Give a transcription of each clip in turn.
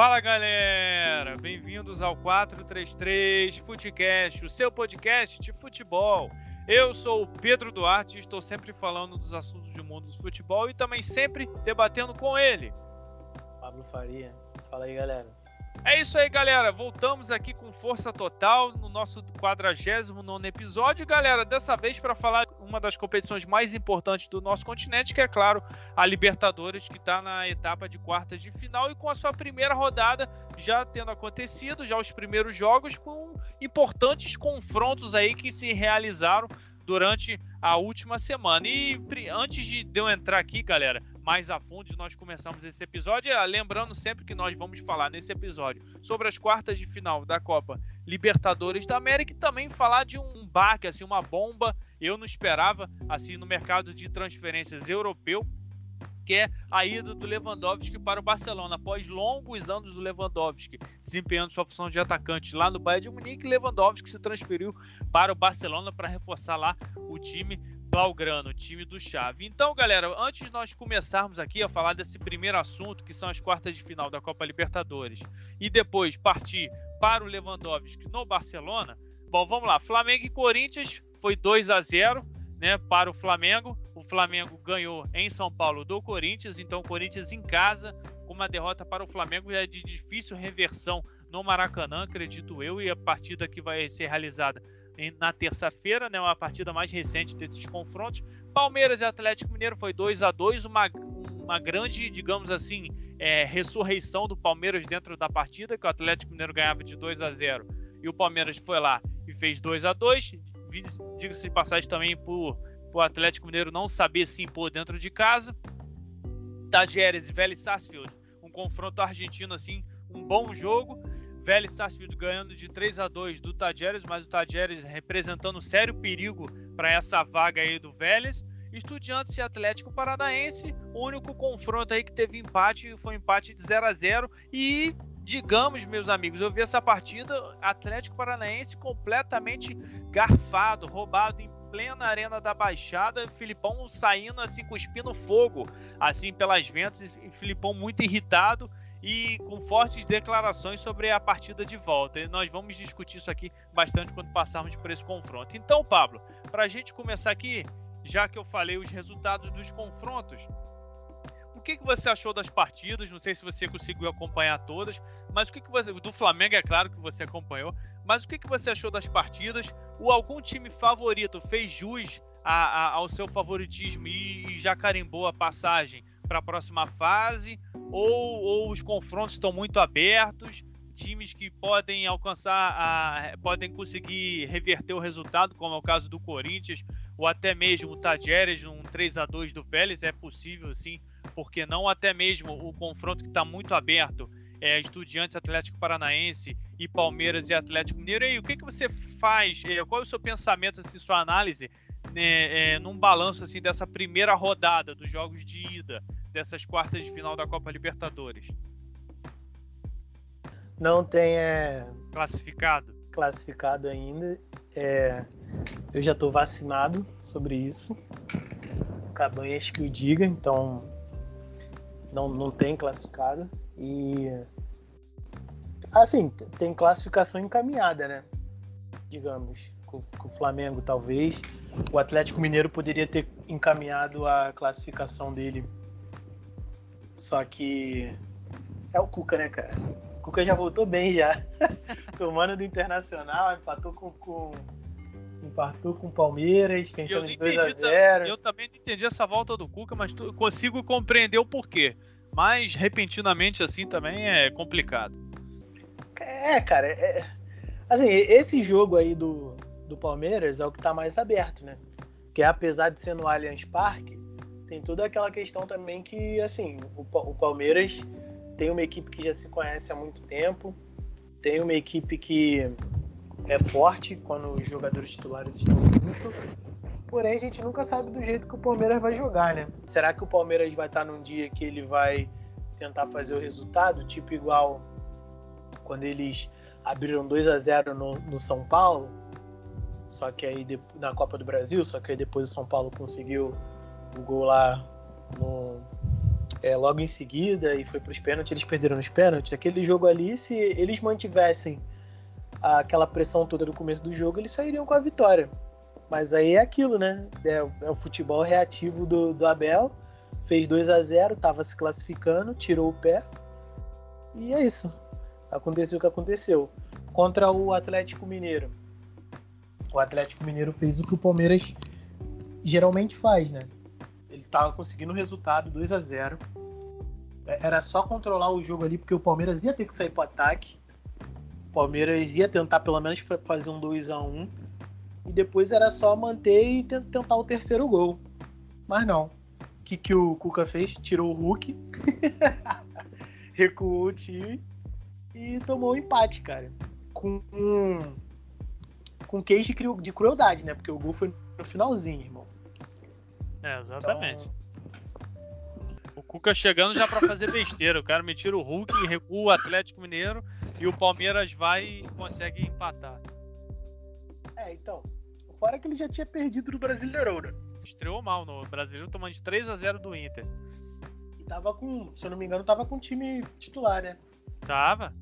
Fala galera, bem-vindos ao 433 Futecast, o seu podcast de futebol. Eu sou o Pedro Duarte e estou sempre falando dos assuntos do mundo do futebol e também sempre debatendo com ele. Pablo Faria. Fala aí, galera. É isso aí, galera. Voltamos aqui com força total no nosso 49 episódio, galera. Dessa vez para falar uma das competições mais importantes do nosso continente, que é claro, a Libertadores, que está na etapa de quartas de final e com a sua primeira rodada já tendo acontecido, já os primeiros jogos com importantes confrontos aí que se realizaram durante a última semana. E antes de eu entrar aqui, galera, mais a fundo nós começamos esse episódio. É, lembrando sempre que nós vamos falar nesse episódio sobre as quartas de final da Copa Libertadores da América e também falar de um baque, assim, uma bomba. Eu não esperava, assim, no mercado de transferências europeu, que é a ida do Lewandowski para o Barcelona. Após longos anos do Lewandowski desempenhando sua função de atacante lá no Bayern de Munique, Lewandowski se transferiu para o Barcelona para reforçar lá o time Blaugrano, time do Chave. Então, galera, antes de nós começarmos aqui a falar desse primeiro assunto, que são as quartas de final da Copa Libertadores, e depois partir para o Lewandowski no Barcelona, bom, vamos lá. Flamengo e Corinthians foi 2 a 0 né, para o Flamengo. O Flamengo ganhou em São Paulo do Corinthians, então o Corinthians em casa, com uma derrota para o Flamengo é de difícil reversão no Maracanã, acredito eu, e a partida que vai ser realizada na terça-feira, né, uma partida mais recente desses confrontos. Palmeiras e Atlético Mineiro foi 2 a 2 uma, uma grande, digamos assim, é, ressurreição do Palmeiras dentro da partida, que o Atlético Mineiro ganhava de 2 a 0 e o Palmeiras foi lá e fez 2 a 2 Diga-se de passagem também por o Atlético Mineiro não saber se impor dentro de casa. Tajeres e Vélez Sarsfield, um confronto argentino assim, um bom jogo. Vélez Sarsfield ganhando de 3 a 2 do Tajeres, mas o Tajeres representando sério perigo para essa vaga aí do Vélez. Estudiantes e Atlético Paranaense, o único confronto aí que teve empate foi um empate de 0 a 0 e digamos, meus amigos, eu vi essa partida Atlético Paranaense completamente garfado, roubado em plena arena da Baixada, Filipão saindo assim cuspindo fogo assim pelas ventas e Filipão muito irritado e com fortes declarações sobre a partida de volta. E nós vamos discutir isso aqui bastante quando passarmos por esse confronto. Então, Pablo, para a gente começar aqui, já que eu falei os resultados dos confrontos, o que, que você achou das partidas? Não sei se você conseguiu acompanhar todas, mas o que, que você. Do Flamengo, é claro que você acompanhou, mas o que, que você achou das partidas? O algum time favorito fez jus a, a, ao seu favoritismo e, e já carimbou a passagem para a próxima fase? Ou, ou os confrontos estão muito abertos? Times que podem alcançar, a, podem conseguir reverter o resultado, como é o caso do Corinthians, ou até mesmo o Tajeres, um 3 a 2 do Vélez, é possível sim, porque não até mesmo o confronto que está muito aberto é, Estudiantes Atlético Paranaense e Palmeiras e Atlético Mineiro. E aí, o que, que você faz? É, qual é o seu pensamento, assim, sua análise né, é, num balanço assim dessa primeira rodada dos jogos de ida dessas quartas de final da Copa Libertadores? Não tem é... classificado. Classificado ainda. É... Eu já estou vacinado sobre isso. Cabanhas que o diga, então não, não tem classificado. E assim, tem classificação encaminhada, né? Digamos, com, com, o Flamengo talvez. O Atlético Mineiro poderia ter encaminhado a classificação dele. Só que é o Cuca, né, cara? O Cuca já voltou bem já. Tomando do Internacional, empatou com, com empatou com o Palmeiras, pensando em 2x0. Eu também não entendi essa volta do Cuca, mas tu, consigo compreender o porquê. Mas repentinamente assim também é complicado. É, cara, é, assim, esse jogo aí do, do Palmeiras é o que tá mais aberto, né? Que apesar de ser no Allianz Parque, tem toda aquela questão também que, assim, o, o Palmeiras tem uma equipe que já se conhece há muito tempo, tem uma equipe que é forte quando os jogadores titulares estão juntos. Porém, a gente nunca sabe do jeito que o Palmeiras vai jogar, né? Será que o Palmeiras vai estar num dia que ele vai tentar fazer o resultado, tipo igual quando eles abriram 2 a 0 no, no São Paulo, só que aí na Copa do Brasil, só que aí depois o São Paulo conseguiu o gol lá no, é, logo em seguida e foi para os pênaltis, eles perderam os pênaltis. Aquele jogo ali, se eles mantivessem aquela pressão toda do começo do jogo, eles sairiam com a vitória. Mas aí é aquilo, né? É, é o futebol reativo do, do Abel. Fez 2 a 0 estava se classificando, tirou o pé. E é isso. Aconteceu o que aconteceu. Contra o Atlético Mineiro. O Atlético Mineiro fez o que o Palmeiras geralmente faz, né? Estava conseguindo o resultado 2 a 0 é, Era só controlar o jogo ali, porque o Palmeiras ia ter que sair para ataque. O Palmeiras ia tentar pelo menos fazer um 2 a 1 E depois era só manter e tentar o terceiro gol. Mas não. O que, que o Cuca fez? Tirou o Hulk, recuou o time e tomou o um empate, cara. Com com queijo de crueldade, né? Porque o gol foi no finalzinho, irmão. É, exatamente. Então... O Cuca chegando já para fazer besteira. O cara me tira o Hulk, recua o Atlético Mineiro e o Palmeiras vai e consegue empatar. É, então. Fora que ele já tinha perdido no Brasileirão, né? Estreou mal no Brasileiro, tomando de 3 a 0 do Inter. E tava com, se eu não me engano, tava com o time titular, né? Tava.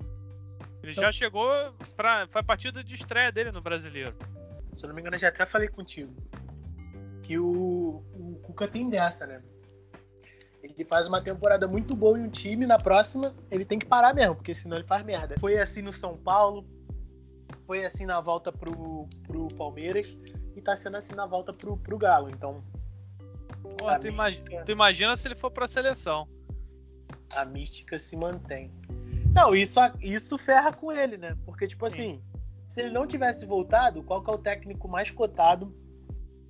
Ele então... já chegou pra. Foi a partida de estreia dele no brasileiro. Se eu não me engano, eu já até falei contigo. Que o, o Cuca tem dessa, né? Ele faz uma temporada muito boa em um time, na próxima ele tem que parar mesmo, porque senão ele faz merda. Foi assim no São Paulo, foi assim na volta pro, pro Palmeiras e tá sendo assim na volta pro, pro Galo. Então. Pô, tu, mística... tu imagina se ele for pra seleção. A mística se mantém. Não, isso, isso ferra com ele, né? Porque, tipo Sim. assim, se ele não tivesse voltado, qual que é o técnico mais cotado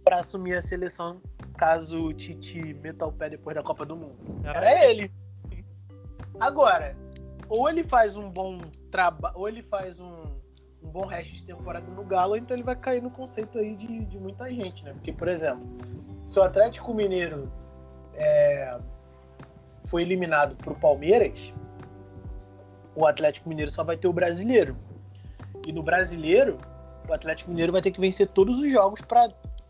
para assumir a seleção caso o Tite meta o pé depois da Copa do Mundo? Era, Era ele. Sim. Agora, ou ele faz um bom trabalho, ou ele faz um, um, bom resto de temporada no Galo, então ele vai cair no conceito aí de, de muita gente, né? Porque, por exemplo, se o Atlético Mineiro é, foi eliminado pro Palmeiras, o Atlético Mineiro só vai ter o brasileiro. E no brasileiro, o Atlético Mineiro vai ter que vencer todos os jogos para,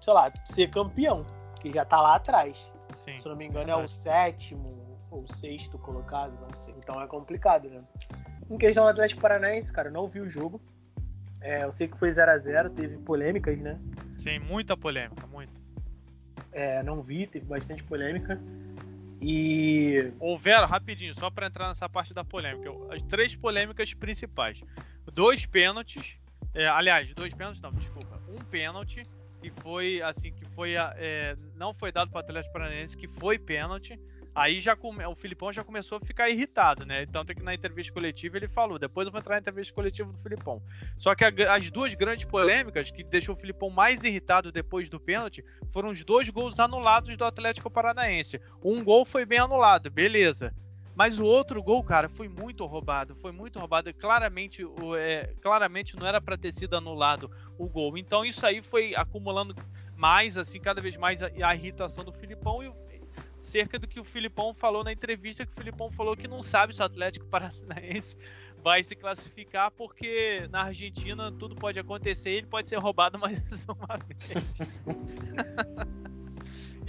sei lá, ser campeão, que já tá lá atrás. Sim, Se eu não me engano, é o sétimo ou sexto colocado, não sei. Então é complicado, né? Em questão do Atlético Paranaense, cara, eu não vi o jogo. É, eu sei que foi 0 a 0 teve polêmicas, né? Sim, muita polêmica, muita. É, não vi, teve bastante polêmica. E. Houveram, rapidinho, só para entrar nessa parte da polêmica, as três polêmicas principais: dois pênaltis, é, aliás, dois pênaltis, não, desculpa, um pênalti que foi assim, que foi é, não foi dado para o Atlético Paranaense, que foi pênalti Aí já come... o Filipão já começou a ficar irritado, né? Tanto que na entrevista coletiva ele falou, depois eu vou entrar na entrevista coletiva do Filipão. Só que a... as duas grandes polêmicas que deixou o Filipão mais irritado depois do pênalti foram os dois gols anulados do Atlético Paranaense. Um gol foi bem anulado, beleza. Mas o outro gol, cara, foi muito roubado. Foi muito roubado. Claramente, é, claramente não era para ter sido anulado o gol. Então isso aí foi acumulando mais, assim, cada vez mais a, a irritação do Filipão. E cerca do que o Filipão falou na entrevista, que o Filipão falou que não sabe se o Atlético Paranaense vai se classificar, porque na Argentina tudo pode acontecer, ele pode ser roubado mais uma vez.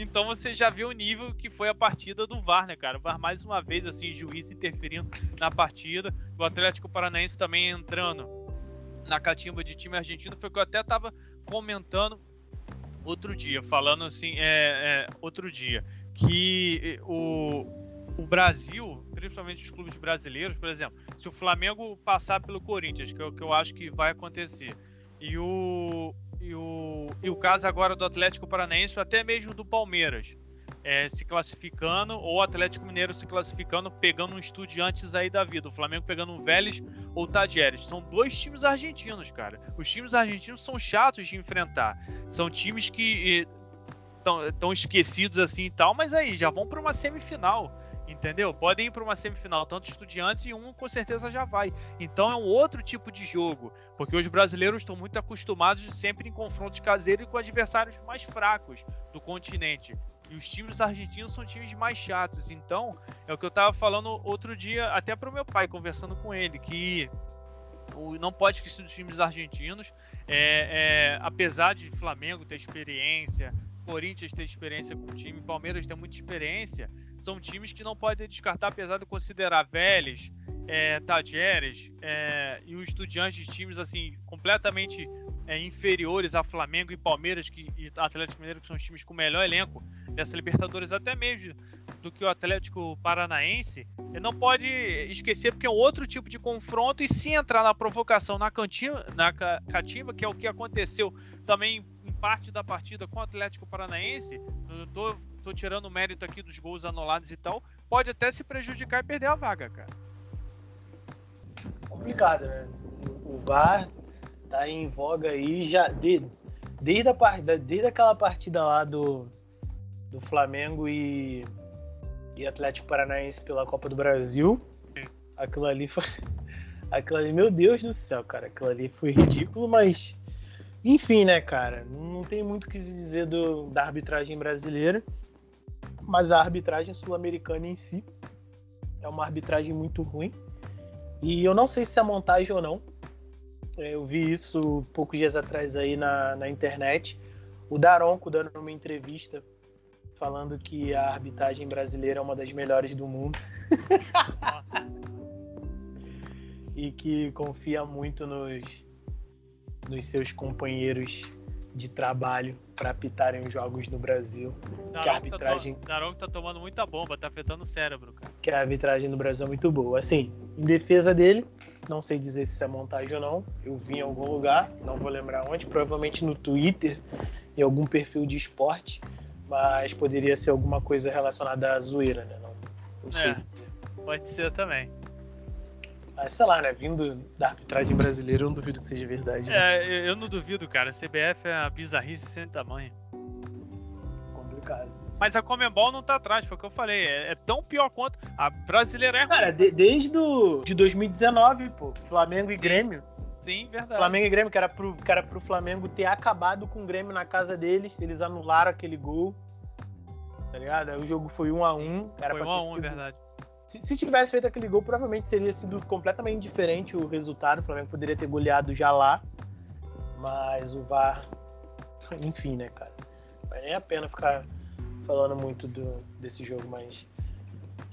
então você já viu o nível que foi a partida do VAR, né, cara? O VAR mais uma vez, assim, juiz interferindo na partida, o Atlético Paranaense também entrando na catimba de time argentino, foi o que eu até tava comentando outro dia, falando assim, é, é outro dia que o, o Brasil, principalmente os clubes brasileiros, por exemplo, se o Flamengo passar pelo Corinthians, que é o que eu acho que vai acontecer, e o, e o, e o caso agora do Atlético Paranaense, ou até mesmo do Palmeiras, é, se classificando, ou o Atlético Mineiro se classificando, pegando um Estudiantes aí da vida, o Flamengo pegando um Vélez ou Tadieres. São dois times argentinos, cara. Os times argentinos são chatos de enfrentar. São times que tão, tão esquecidos assim e tal, mas aí já vão para uma semifinal, entendeu? Podem ir para uma semifinal, tanto estudiantes e um com certeza já vai. Então é um outro tipo de jogo, porque os brasileiros estão muito acostumados sempre em confrontos caseiros com adversários mais fracos do continente. E os times argentinos são times mais chatos. Então, é o que eu tava falando outro dia, até pro meu pai, conversando com ele, que não pode esquecer dos times argentinos. É, é, apesar de Flamengo ter experiência, Corinthians tem experiência com o time, Palmeiras tem muita experiência, são times que não podem descartar, apesar de considerar Vélez, é, é, e os estudiantes de times assim completamente é, inferiores a Flamengo e Palmeiras que, e Atlético Mineiro, que são os times com o melhor elenco dessa Libertadores, até mesmo do que o Atlético Paranaense, ele não pode esquecer porque é um outro tipo de confronto e se entrar na provocação na, cantina, na cativa, que é o que aconteceu também em parte da partida com o Atlético Paranaense, tô, tô tirando o mérito aqui dos gols anulados e tal, pode até se prejudicar e perder a vaga, cara. Complicado, né? O VAR tá em voga aí já de, desde, a, desde aquela partida lá do, do Flamengo e, e Atlético Paranaense pela Copa do Brasil. Aquilo ali foi. Aquilo ali, meu Deus do céu, cara. Aquilo ali foi ridículo, mas. Enfim, né, cara? Não tem muito o que se dizer do, da arbitragem brasileira. Mas a arbitragem sul-americana em si é uma arbitragem muito ruim. E eu não sei se é montagem ou não. É, eu vi isso poucos dias atrás aí na, na internet. O Daronco dando uma entrevista falando que a arbitragem brasileira é uma das melhores do mundo. Nossa. e que confia muito nos, nos seus companheiros de trabalho para apitarem os jogos no Brasil. Daronco que a arbitragem. Tá, Daronco tá tomando muita bomba, tá afetando o cérebro, cara. Que a arbitragem no Brasil é muito boa. Assim, em defesa dele, não sei dizer se é montagem ou não. Eu vi em algum lugar, não vou lembrar onde, provavelmente no Twitter, em algum perfil de esporte, mas poderia ser alguma coisa relacionada à zoeira, né? Não, não sei. É, pode ser também. Mas sei lá, né? Vindo da arbitragem brasileira, eu não duvido que seja verdade. Né? É, eu não duvido, cara. CBF é uma bizarrice sem tamanho. Complicado. Mas a Comembol não tá atrás, foi o que eu falei. É, é tão pior quanto. A brasileira é. Cara, de, desde do, de 2019, pô. Flamengo e Sim. Grêmio. Sim, verdade. Flamengo e Grêmio, que era, pro, que era pro Flamengo ter acabado com o Grêmio na casa deles. Eles anularam aquele gol. Tá ligado? Aí o jogo foi 1 a 1 Era foi 1 a 1 é verdade. Se, se, tivesse feito aquele gol, provavelmente seria sido completamente diferente o resultado. O Flamengo poderia ter goleado já lá. Mas o VAR. Enfim, né, cara? Não é a pena ficar falando muito do, desse jogo, mas.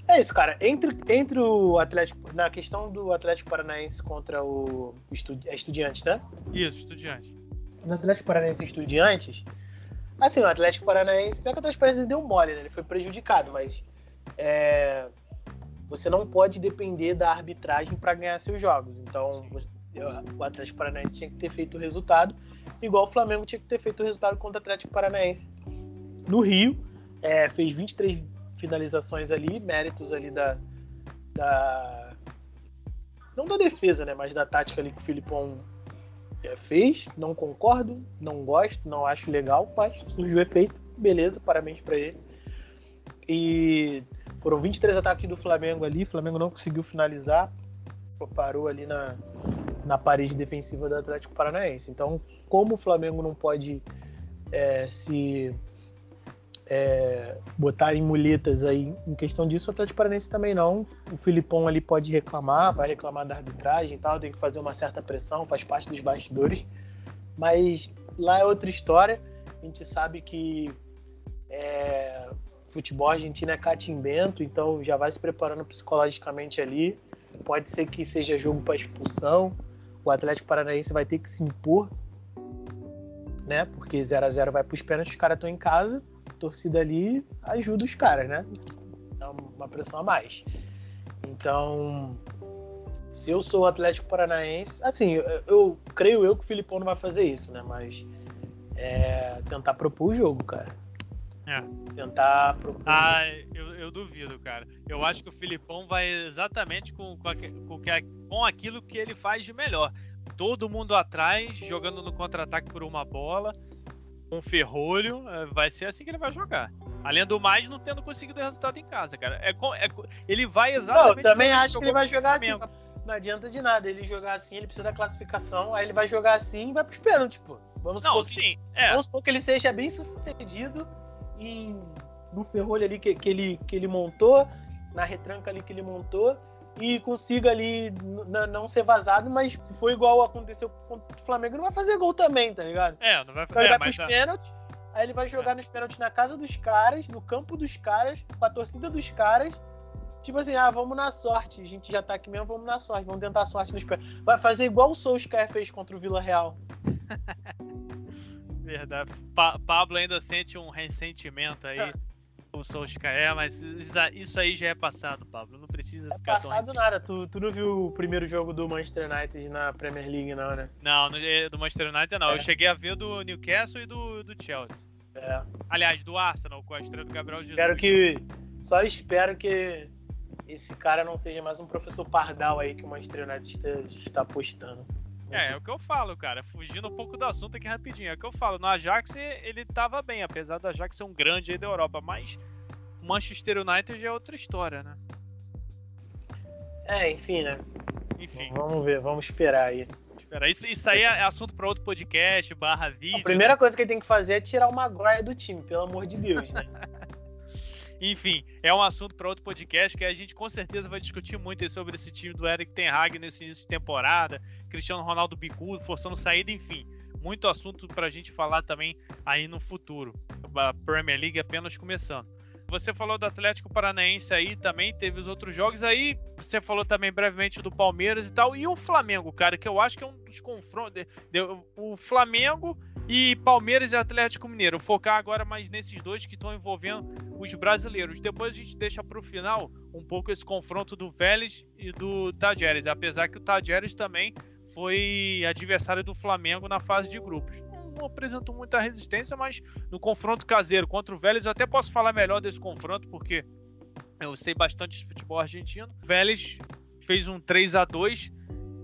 É isso, cara. Entre, entre o Atlético. Na questão do Atlético Paranaense contra o estudi, é Estudiantes, né? Isso, Estudiantes. No Atlético Paranaense e Estudiantes. Assim, o Atlético Paranaense. Não é que o Atlético Paranaense deu mole, né? Ele foi prejudicado, mas. É, você não pode depender da arbitragem para ganhar seus jogos. Então, o Atlético Paranaense tinha que ter feito o resultado, igual o Flamengo tinha que ter feito o resultado contra o Atlético Paranaense no Rio. É, fez 23 finalizações ali, méritos ali da, da. Não da defesa, né? Mas da tática ali que o Filipão é, fez. Não concordo, não gosto, não acho legal, mas surgiu efeito. Beleza, parabéns para ele. E foram 23 ataques do Flamengo ali. O Flamengo não conseguiu finalizar. Parou ali na, na parede defensiva do Atlético Paranaense. Então, como o Flamengo não pode é, se é, botar em muletas aí em questão disso, o Atlético Paranaense também não. O Filipão ali pode reclamar, vai reclamar da arbitragem e tal, tem que fazer uma certa pressão, faz parte dos bastidores. Mas lá é outra história. A gente sabe que é, futebol argentino é catimbento, então já vai se preparando psicologicamente ali. Pode ser que seja jogo para expulsão. O Atlético Paranaense vai ter que se impor, né? Porque 0 a 0 vai para os pênaltis, os caras estão em casa torcida ali ajuda os caras, né? Dá uma pressão a mais. Então, se eu sou o Atlético Paranaense, assim, eu, eu creio eu que o Filipão não vai fazer isso, né? Mas é, tentar propor o jogo, cara. É. Tentar propor. Ah, eu, eu duvido, cara. Eu acho que o Filipão vai exatamente com, com, com, com aquilo que ele faz de melhor. Todo mundo atrás, jogando no contra-ataque por uma bola com ferrolho, é, vai ser assim que ele vai jogar. Além do mais, não tendo conseguido resultado em casa, cara. É, é ele vai exatamente. Não, eu também acho que ele vai jogar assim. Não adianta de nada ele jogar assim, ele precisa da classificação, aí ele vai jogar assim e vai pros pênaltis, tipo. Vamos não, supor, sim, que, é. vamos supor que ele seja bem sucedido em, no ferrolho ali que, que, ele, que ele montou, na retranca ali que ele montou, e consiga ali não ser vazado, mas se for igual aconteceu com o Flamengo, não vai fazer gol também, tá ligado? É, não vai fazer. Então ele é, vai pros pênaltis, Aí ele vai jogar nos pênaltis na casa dos caras, no campo dos caras, com a torcida dos caras. Tipo assim, ah, vamos na sorte. A gente já tá aqui mesmo, vamos na sorte. Vamos tentar a sorte nos pênaltis. Vai fazer igual o Solskjaer fez contra o Vila Real. Verdade. Pa Pablo ainda sente um ressentimento aí. o Solskjaer, mas isso aí já é passado, Pablo. Não precisa é ficar passado nada. Tu, tu não viu o primeiro jogo do Manchester United na Premier League, não, né? Não, do Manchester United não. É. Eu cheguei a ver do Newcastle e do, do Chelsea. É. Aliás, do Arsenal, com a estreia do Gabriel Jesus. Espero que. Só espero que esse cara não seja mais um professor Pardal aí que o Manchester United está, está apostando. É, é o que eu falo, cara. Fugindo um pouco do assunto aqui rapidinho. É o que eu falo. No Ajax ele tava bem, apesar do Ajax ser um grande aí da Europa. Mas o Manchester United já é outra história, né? É, enfim, né? Enfim. Vamos ver, vamos esperar aí. Espera, isso, isso aí é assunto para outro podcast, barra vídeo. A primeira né? coisa que ele tem que fazer é tirar o Maguire do time, pelo amor de Deus, né? Enfim, é um assunto para outro podcast que a gente com certeza vai discutir muito sobre esse time do Eric Ten Hag nesse início de temporada, Cristiano Ronaldo bicudo, forçando saída, enfim. Muito assunto para a gente falar também aí no futuro. A Premier League apenas começando. Você falou do Atlético Paranaense aí também, teve os outros jogos aí. Você falou também brevemente do Palmeiras e tal. E o Flamengo, cara, que eu acho que é um dos confrontos. O Flamengo e Palmeiras e Atlético Mineiro. Focar agora mais nesses dois que estão envolvendo os brasileiros. Depois a gente deixa para o final um pouco esse confronto do Vélez e do Tajeres. Apesar que o Tajeres também foi adversário do Flamengo na fase de grupos não apresentou muita resistência, mas no confronto caseiro contra o Vélez, eu até posso falar melhor desse confronto, porque eu sei bastante de futebol argentino. O Vélez fez um 3 a 2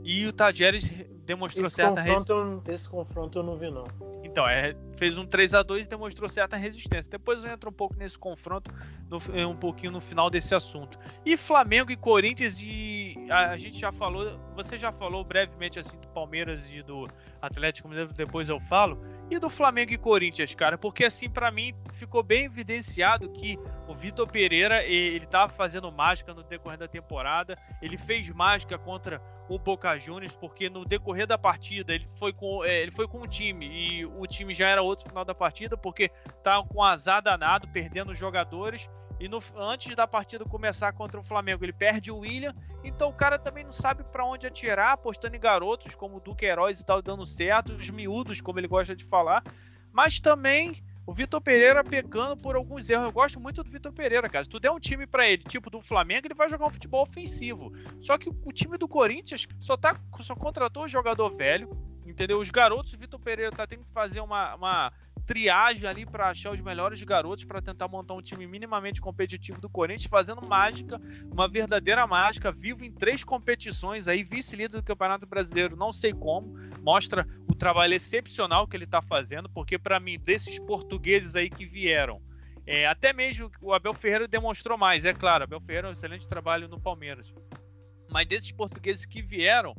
e o Tajeres demonstrou esse certa resistência. Esse confronto eu não vi, não. Então, é, fez um 3 a 2 e demonstrou certa resistência. Depois eu entro um pouco nesse confronto, no, um pouquinho no final desse assunto. E Flamengo e Corinthians, e a, a, gente já falou, você já falou brevemente assim do Palmeiras e do Atlético Mineiro, depois eu falo. E do Flamengo e Corinthians, cara, porque assim, para mim, ficou bem evidenciado que o Vitor Pereira, ele tava fazendo mágica no decorrer da temporada, ele fez mágica contra o Boca Juniors, porque no decorrer da partida ele foi com, é, ele foi com o time. E o time já era outro final da partida, porque tá com azar danado, perdendo jogadores. E no, antes da partida começar contra o Flamengo, ele perde o William. Então o cara também não sabe para onde atirar, apostando em garotos como o Duque Heróis e tal, dando certo, os miúdos, como ele gosta de falar. Mas também o Vitor Pereira pecando por alguns erros. Eu gosto muito do Vitor Pereira, cara. Se tu der um time para ele, tipo do Flamengo, ele vai jogar um futebol ofensivo. Só que o time do Corinthians só, tá, só contratou um jogador velho, entendeu? Os garotos, o Vitor Pereira tá tendo que fazer uma, uma triagem ali para achar os melhores garotos para tentar montar um time minimamente competitivo do Corinthians, fazendo mágica, uma verdadeira mágica, vivo em três competições aí, vice-líder do Campeonato Brasileiro, não sei como, mostra o trabalho excepcional que ele está fazendo, porque para mim, desses portugueses aí que vieram, é, até mesmo o Abel Ferreira demonstrou mais, é claro, Abel Ferreira é um excelente trabalho no Palmeiras. Mas desses portugueses que vieram,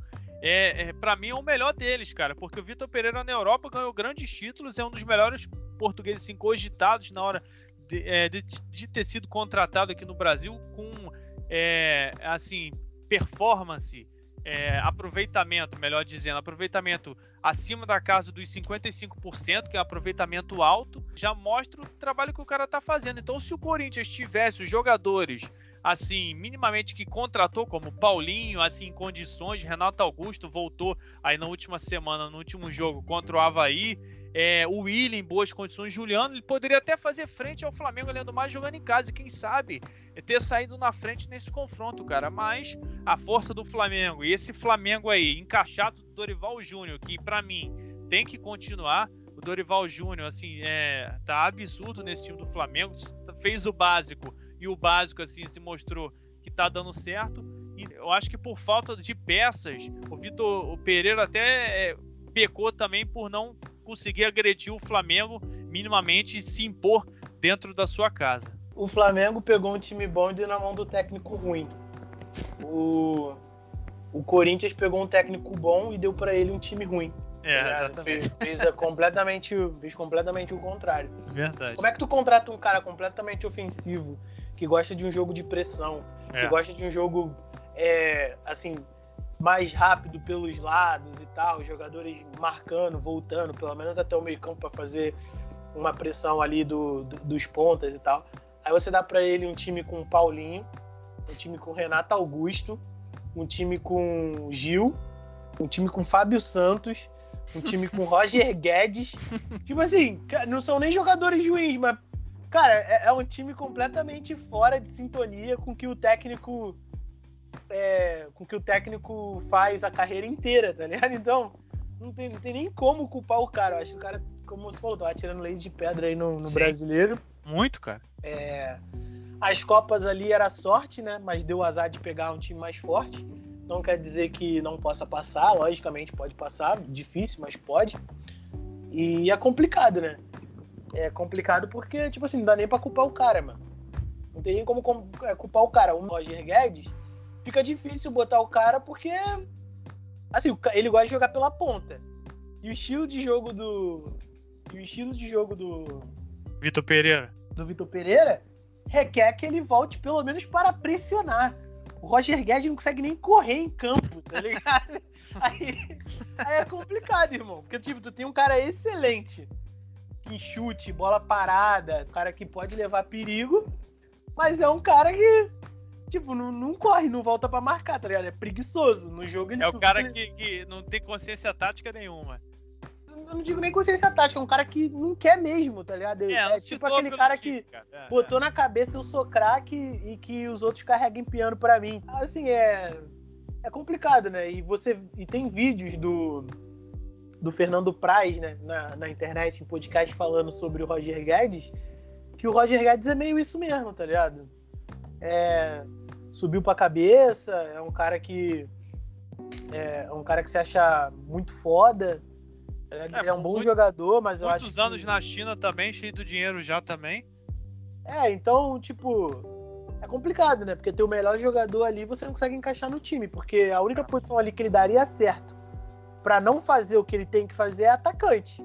é, é para mim é o melhor deles, cara, porque o Vitor Pereira na Europa ganhou grandes títulos, é um dos melhores portugueses assim, cogitados na hora de, é, de, de ter sido contratado aqui no Brasil com é, assim performance, é, aproveitamento, melhor dizendo, aproveitamento acima da casa dos 55%, que é um aproveitamento alto, já mostra o trabalho que o cara tá fazendo. Então, se o Corinthians tivesse os jogadores assim, minimamente que contratou, como Paulinho, assim, em condições, Renato Augusto voltou aí na última semana, no último jogo contra o Havaí, é, o William em boas condições, Juliano, ele poderia até fazer frente ao Flamengo, além do mais, jogando em casa, quem sabe? Ter saído na frente nesse confronto, cara, mas a força do Flamengo, e esse Flamengo aí, encaixado do Dorival Júnior, que para mim tem que continuar, o Dorival Júnior, assim, é, tá absurdo nesse time do Flamengo, fez o básico, e o básico assim se mostrou que tá dando certo. E eu acho que por falta de peças, o Vitor o Pereira até é, pecou também por não conseguir agredir o Flamengo minimamente e se impor dentro da sua casa. O Flamengo pegou um time bom e deu na mão do técnico ruim. O, o Corinthians pegou um técnico bom e deu para ele um time ruim. É, tá exatamente. Fez, fez, completamente, fez completamente o contrário. Verdade. Como é que tu contrata um cara completamente ofensivo que gosta de um jogo de pressão, é. que gosta de um jogo é, assim mais rápido pelos lados e tal, jogadores marcando, voltando, pelo menos até o meio campo para fazer uma pressão ali do, do, dos pontas e tal. Aí você dá para ele um time com Paulinho, um time com Renato Augusto, um time com Gil, um time com Fábio Santos, um time com Roger Guedes. tipo assim, não são nem jogadores ruins, mas, cara, é, é um time completamente fora de sintonia com que o técnico. É, com que o técnico faz a carreira inteira, tá ligado? Então, não tem, não tem nem como culpar o cara. Eu acho que o cara, como você falou, tava tirando leite de pedra aí no, no brasileiro. Muito, cara. É, as Copas ali era sorte, né? Mas deu azar de pegar um time mais forte. Não quer dizer que não possa passar, logicamente pode passar, difícil, mas pode. E é complicado, né? É complicado porque, tipo assim, não dá nem pra culpar o cara, mano. Não tem nem como é, culpar o cara. O Roger Guedes, fica difícil botar o cara porque, assim, ele gosta de jogar pela ponta. E o estilo de jogo do. E o estilo de jogo do. Vitor Pereira. Do Vitor Pereira requer que ele volte pelo menos para pressionar. O Roger Guedes não consegue nem correr em campo, tá ligado? aí, aí é complicado, irmão. Porque, tipo, tu tem um cara excelente que chute, bola parada, cara que pode levar perigo, mas é um cara que, tipo, não, não corre, não volta para marcar, tá ligado? É preguiçoso. No jogo ele É o cara que, que não tem consciência tática nenhuma eu não digo nem consciência tática, é um cara que não quer mesmo, tá ligado? É, é tipo aquele cara que cara. É, botou é. na cabeça eu sou craque e que os outros carreguem piano para mim. Assim, é é complicado, né? E você e tem vídeos do do Fernando Praz, né, na, na internet, em podcast falando sobre o Roger Guedes, que o Roger Guedes é meio isso mesmo, tá ligado? É, subiu pra cabeça, é um cara que é um cara que se acha muito foda, ele é, é um bom muito, jogador, mas eu acho. Muitos anos que... na China também, cheio de dinheiro já também. É, então, tipo. É complicado, né? Porque ter o melhor jogador ali você não consegue encaixar no time. Porque a única posição ali que ele daria certo para não fazer o que ele tem que fazer é atacante.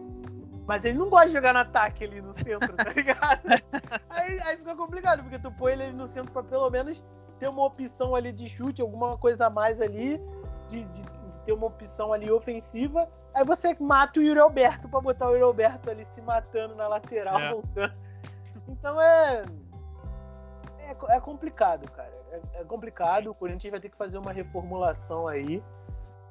Mas ele não gosta de jogar no ataque ali no centro, tá ligado? aí, aí fica complicado, porque tu põe ele no centro pra pelo menos ter uma opção ali de chute, alguma coisa a mais ali, de, de, de ter uma opção ali ofensiva Aí você mata o Yuri Alberto pra botar o Yuri Alberto ali se matando na lateral, é. voltando. Então é, é. É, complicado, cara. É, é, complicado. O Corinthians vai ter que fazer uma reformulação aí.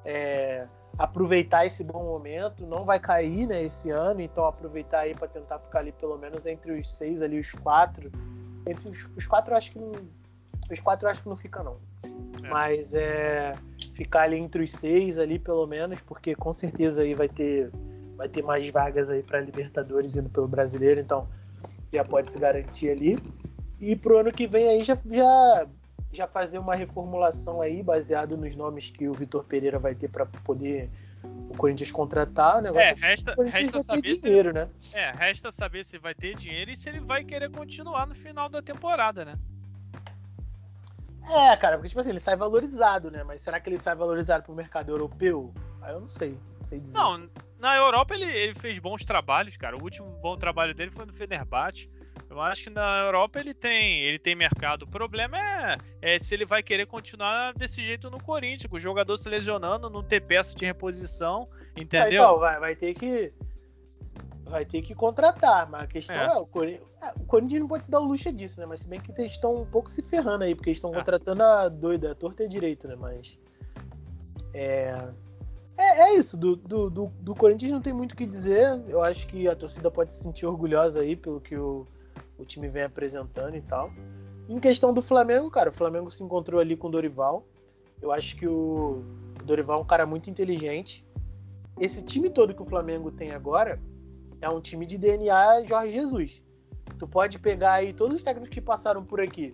É, aproveitar esse bom momento. Não vai cair, né, esse ano. Então aproveitar aí para tentar ficar ali pelo menos entre os seis ali, os quatro. Entre os, os quatro, acho que não. Os quatro acho que não fica, não. É. Mas é ficar ali entre os seis ali pelo menos, porque com certeza aí vai ter vai ter mais vagas aí para Libertadores indo pelo Brasileiro, então já pode se garantir ali. E pro ano que vem aí já já já fazer uma reformulação aí baseado nos nomes que o Vitor Pereira vai ter para poder o Corinthians contratar, o negócio é, resta, resta saber dinheiro, se, né? É, resta saber se vai ter dinheiro e se ele vai querer continuar no final da temporada, né? É, cara, porque tipo assim, ele sai valorizado, né? Mas será que ele sai valorizado pro mercado europeu? Aí eu não sei, não sei dizer. Não, na Europa ele, ele fez bons trabalhos, cara. O último bom trabalho dele foi no Fenerbahçe. Eu acho que na Europa ele tem, ele tem mercado. O problema é, é, se ele vai querer continuar desse jeito no Corinthians, com o jogador se lesionando, não ter peça de reposição, entendeu? É, então, vai, vai ter que vai ter que contratar, mas a questão é, é o, Corinthians, é, o Corinthians não pode se dar o luxo disso, né? Mas se bem que eles estão um pouco se ferrando aí, porque eles estão é. contratando a doida, a torta e a direito, né? Mas. É. É, é isso, do, do, do, do, Corinthians não tem muito o que dizer. Eu acho que a torcida pode se sentir orgulhosa aí pelo que o, o time vem apresentando e tal. Em questão do Flamengo, cara, o Flamengo se encontrou ali com o Dorival. Eu acho que o Dorival é um cara muito inteligente. Esse time todo que o Flamengo tem agora, é um time de DNA Jorge Jesus. Tu pode pegar aí todos os técnicos que passaram por aqui.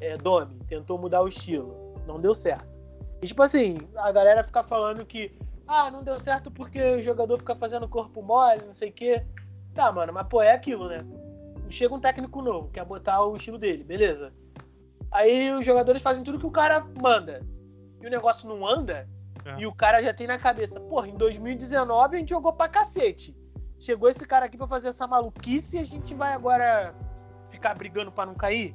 É, Domi tentou mudar o estilo, não deu certo. E tipo assim, a galera fica falando que ah, não deu certo porque o jogador fica fazendo corpo mole, não sei o quê. Tá, mano, mas pô, é aquilo, né? Chega um técnico novo, quer botar o estilo dele, beleza. Aí os jogadores fazem tudo que o cara manda. E o negócio não anda, é. e o cara já tem na cabeça, porra, em 2019 a gente jogou pra cacete chegou esse cara aqui para fazer essa maluquice e a gente vai agora ficar brigando para não cair?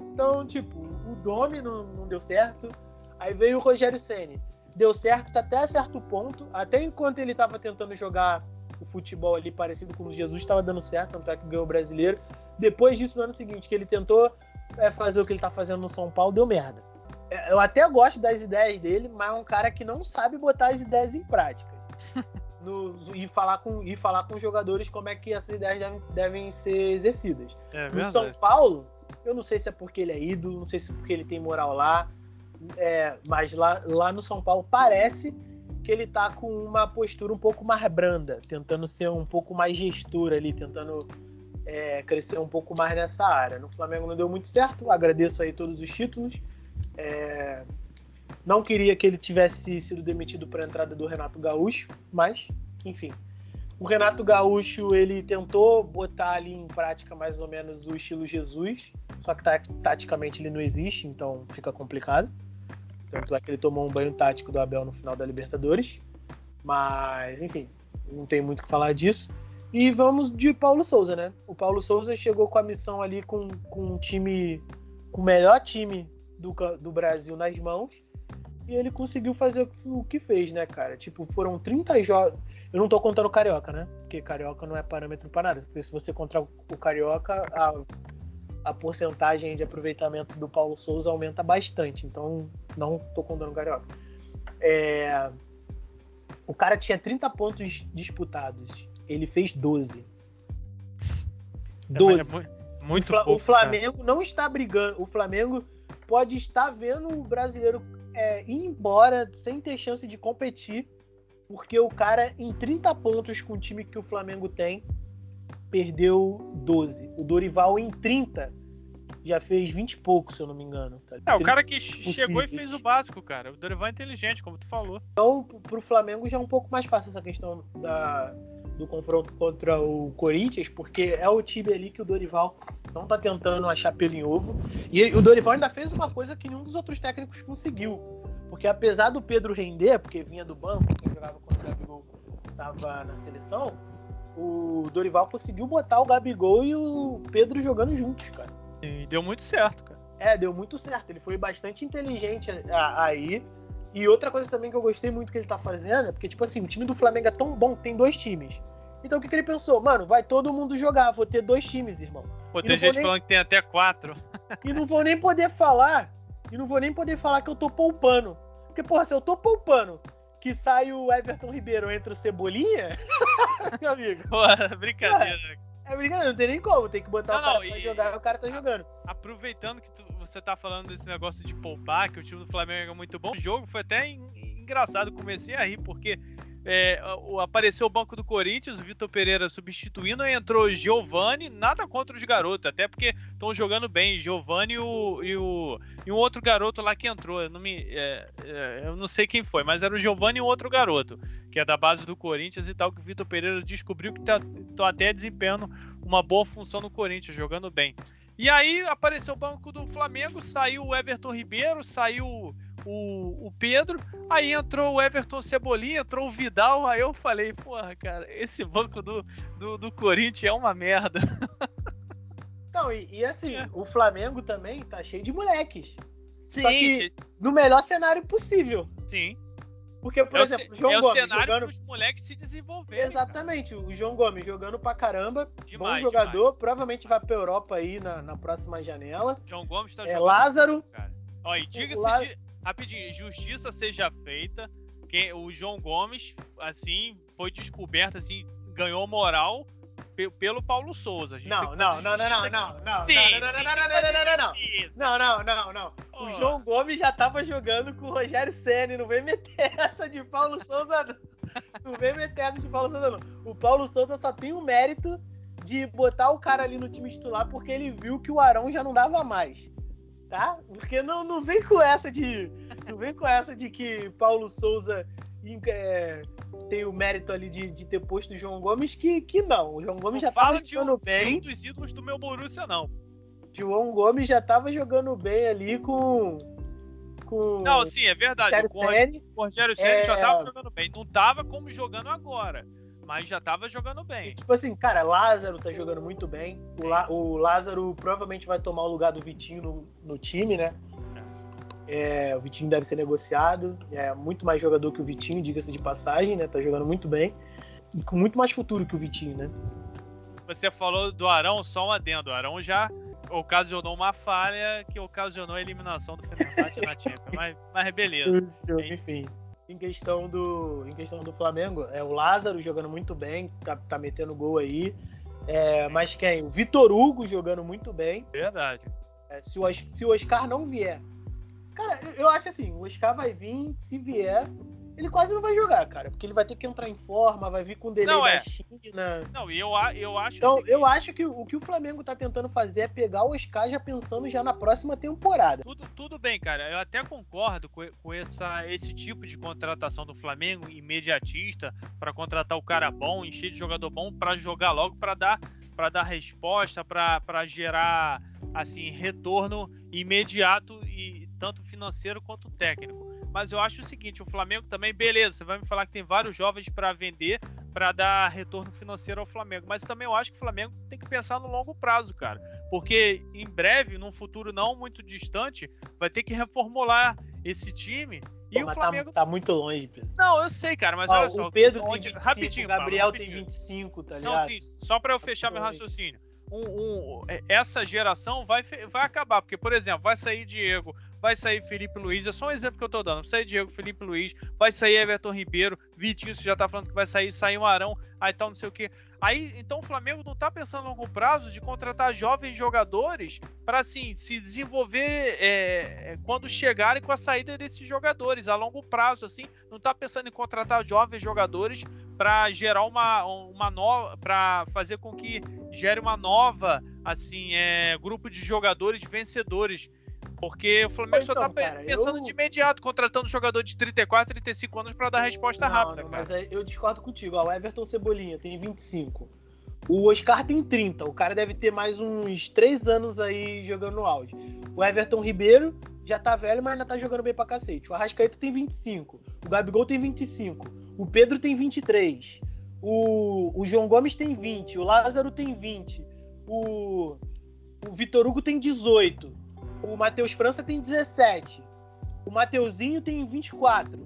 Então, tipo, o Domi não, não deu certo. Aí veio o Rogério Ceni. Deu certo até certo ponto, até enquanto ele estava tentando jogar o futebol ali parecido com o Jesus estava dando certo, tanto é que ganhou o brasileiro. Depois disso, no ano seguinte, que ele tentou é, fazer o que ele tá fazendo no São Paulo, deu merda. É, eu até gosto das ideias dele, mas é um cara que não sabe botar as ideias em prática. No, e, falar com, e falar com os jogadores como é que essas ideias devem, devem ser exercidas. É no São Paulo, eu não sei se é porque ele é ídolo, não sei se é porque ele tem moral lá, é, mas lá, lá no São Paulo parece que ele tá com uma postura um pouco mais branda, tentando ser um pouco mais gestor ali, tentando é, crescer um pouco mais nessa área. No Flamengo não deu muito certo, agradeço aí todos os títulos. É, não queria que ele tivesse sido demitido para a entrada do Renato Gaúcho, mas, enfim. O Renato Gaúcho, ele tentou botar ali em prática mais ou menos o estilo Jesus, só que taticamente ele não existe, então fica complicado. Tanto é que ele tomou um banho tático do Abel no final da Libertadores. Mas, enfim, não tem muito o que falar disso. E vamos de Paulo Souza, né? O Paulo Souza chegou com a missão ali com, com um time, com o melhor time do, do Brasil nas mãos. E ele conseguiu fazer o que fez, né, cara? Tipo, foram 30 jogos. Eu não tô contando o Carioca, né? Porque Carioca não é parâmetro para nada. Porque se você contar o Carioca, a a porcentagem de aproveitamento do Paulo Souza aumenta bastante. Então, não tô contando o Carioca. É... O cara tinha 30 pontos disputados. Ele fez 12. 12. É, muito o, Fla pouco, o Flamengo cara. não está brigando. O Flamengo pode estar vendo o brasileiro é, ir embora sem ter chance de competir, porque o cara, em 30 pontos com o time que o Flamengo tem, perdeu 12. O Dorival em 30 já fez 20 e pouco, se eu não me engano. Tá? É, o cara que possíveis. chegou e fez o básico, cara. O Dorival é inteligente, como tu falou. Então, pro Flamengo já é um pouco mais fácil essa questão da, do confronto contra o Corinthians, porque é o time ali que o Dorival não tá tentando achar pelo em ovo. E o Dorival ainda fez uma coisa que nenhum dos outros técnicos conseguiu. Porque apesar do Pedro render, porque vinha do banco, quem jogava contra o Gabigol tava na seleção, o Dorival conseguiu botar o Gabigol e o Pedro jogando juntos, cara. E deu muito certo, cara. É, deu muito certo. Ele foi bastante inteligente aí. E outra coisa também que eu gostei muito que ele tá fazendo é porque, tipo assim, o time do Flamengo é tão bom que tem dois times. Então o que, que ele pensou? Mano, vai todo mundo jogar, vou ter dois times, irmão. Pô, tem gente nem... falando que tem até quatro. E não vou nem poder falar. E não vou nem poder falar que eu tô poupando. Porque, porra, se eu tô poupando que sai o Everton Ribeiro entre o Cebolinha, meu amigo. Pô, brincadeira. É brincadeira, não tem nem como, tem que botar não, o cara não, pra e, jogar, o cara tá jogando. Aproveitando que tu, você tá falando desse negócio de poupar, que o time do Flamengo é muito bom, o jogo foi até engraçado, comecei a rir, porque é, apareceu o banco do Corinthians, o Vitor Pereira substituindo, aí entrou Giovani, nada contra os garotos, até porque estão jogando bem, Giovani e o, e o, e um outro garoto lá que entrou, eu não, me, é, é, eu não sei quem foi, mas era o Giovani e um outro garoto, que é da base do Corinthians e tal, que o Vitor Pereira descobriu que tá, tá até desempenhando uma boa função no Corinthians, jogando bem. E aí apareceu o banco do Flamengo, saiu o Everton Ribeiro, saiu o, o Pedro, aí entrou o Everton Cebolinha, entrou o Vidal, aí eu falei, porra, cara, esse banco do, do, do Corinthians é uma merda. Não, e, e assim, é. o Flamengo também tá cheio de moleques. Sim. Só que no melhor cenário possível. Sim. Porque, por é exemplo, o João é Gomes. É o cenário jogando... os moleques se desenvolverem. Exatamente, cara. o João Gomes jogando pra caramba. Demais, bom jogador, demais. provavelmente vai pra Europa aí na, na próxima janela. João Gomes tá é, jogando. Lázaro. Cara. Ó, e diga-se Lá... de rapidinho, justiça seja feita. Quem, o João Gomes, assim, foi descoberto, assim, ganhou moral pelo Paulo Souza. Não, não, não, não, não, não, não. Sim, não, não, não, não, não, não, não, não, não, não, não. O João Gomes já tava jogando com o Rogério Senna, não vem meter essa de Paulo Souza, não. Não vem meter essa de Paulo Souza, não. O Paulo Souza só tem o mérito de botar o cara ali no time titular porque ele viu que o Arão já não dava mais tá? Porque não, não vem com essa de. Não vem com essa de que Paulo Souza é, tem o mérito ali de, de ter posto o João Gomes, que, que não. O João Gomes não já tava jogando de, bem. De um dos ídolos do meu Borussia, não. João Gomes já tava jogando bem ali com. com não, sim, é verdade. O Rogério Senna é... já tava jogando bem. Não tava como jogando agora mas já tava jogando bem. E, tipo assim, cara, Lázaro tá jogando muito bem. O, Lá, o Lázaro provavelmente vai tomar o lugar do Vitinho no, no time, né? É, o Vitinho deve ser negociado. É muito mais jogador que o Vitinho, diga-se de passagem, né? Tá jogando muito bem. com muito mais futuro que o Vitinho, né? Você falou do Arão, só um adendo. O Arão já ocasionou uma falha que ocasionou a eliminação do Fenerbahçe na Champions. Mas, mas beleza. Enfim. Em questão, do, em questão do Flamengo, é o Lázaro jogando muito bem, tá, tá metendo gol aí. É, mas quem? O Vitor Hugo jogando muito bem. Verdade. É, se, o, se o Oscar não vier. Cara, eu acho assim, o Oscar vai vir, se vier, ele quase não vai jogar, cara, porque ele vai ter que entrar em forma, vai vir com o delay não, é. da China. Não, e eu, eu acho Então, que... eu acho que o que o Flamengo tá tentando fazer é pegar o Oscar já pensando já na próxima temporada. Tudo, tudo bem, cara. Eu até concordo com, com essa, esse tipo de contratação do Flamengo imediatista para contratar o cara bom, encher de jogador bom para jogar logo para dar para dar resposta, para gerar assim retorno imediato e tanto financeiro quanto técnico. Mas eu acho o seguinte, o Flamengo também, beleza, você vai me falar que tem vários jovens para vender, para dar retorno financeiro ao Flamengo, mas também eu acho que o Flamengo tem que pensar no longo prazo, cara. Porque em breve, num futuro não muito distante, vai ter que reformular esse time e Pô, o tá Flamengo tá, tá, muito longe, Pedro. Não, eu sei, cara, mas Ó, olha só. O Pedro tem 25, rapidinho, o Gabriel Paulo, tem 25, tá ligado? Não, sim, só para eu fechar meu raciocínio. Um, um, é, essa geração vai, vai acabar, porque, por exemplo, vai sair Diego, vai sair Felipe Luiz, é só um exemplo que eu tô dando. Sair Diego, Felipe Luiz, vai sair Everton Ribeiro, Vitinho, já tá falando que vai sair, sair um Arão, aí tal, não sei o que. Aí, então o Flamengo não tá pensando a longo prazo de contratar jovens jogadores para assim se desenvolver é, quando chegarem com a saída desses jogadores a longo prazo, assim, não tá pensando em contratar jovens jogadores para gerar uma, uma nova, para fazer com que gere uma nova, assim, é, grupo de jogadores vencedores porque o Flamengo então, só tá cara, pensando eu... de imediato, contratando jogador de 34, 35 anos para dar resposta não, rápida. Não, mas eu discordo contigo. Ó, o Everton Cebolinha tem 25. O Oscar tem 30. O cara deve ter mais uns 3 anos aí jogando no auge. O Everton Ribeiro já tá velho, mas ainda tá jogando bem pra cacete. O Arrascaeta tem 25. O Gabigol tem 25. O Pedro tem 23. O, o João Gomes tem 20. O Lázaro tem 20. O, o Vitor Hugo tem 18. O Matheus França tem 17. O Mateuzinho tem 24.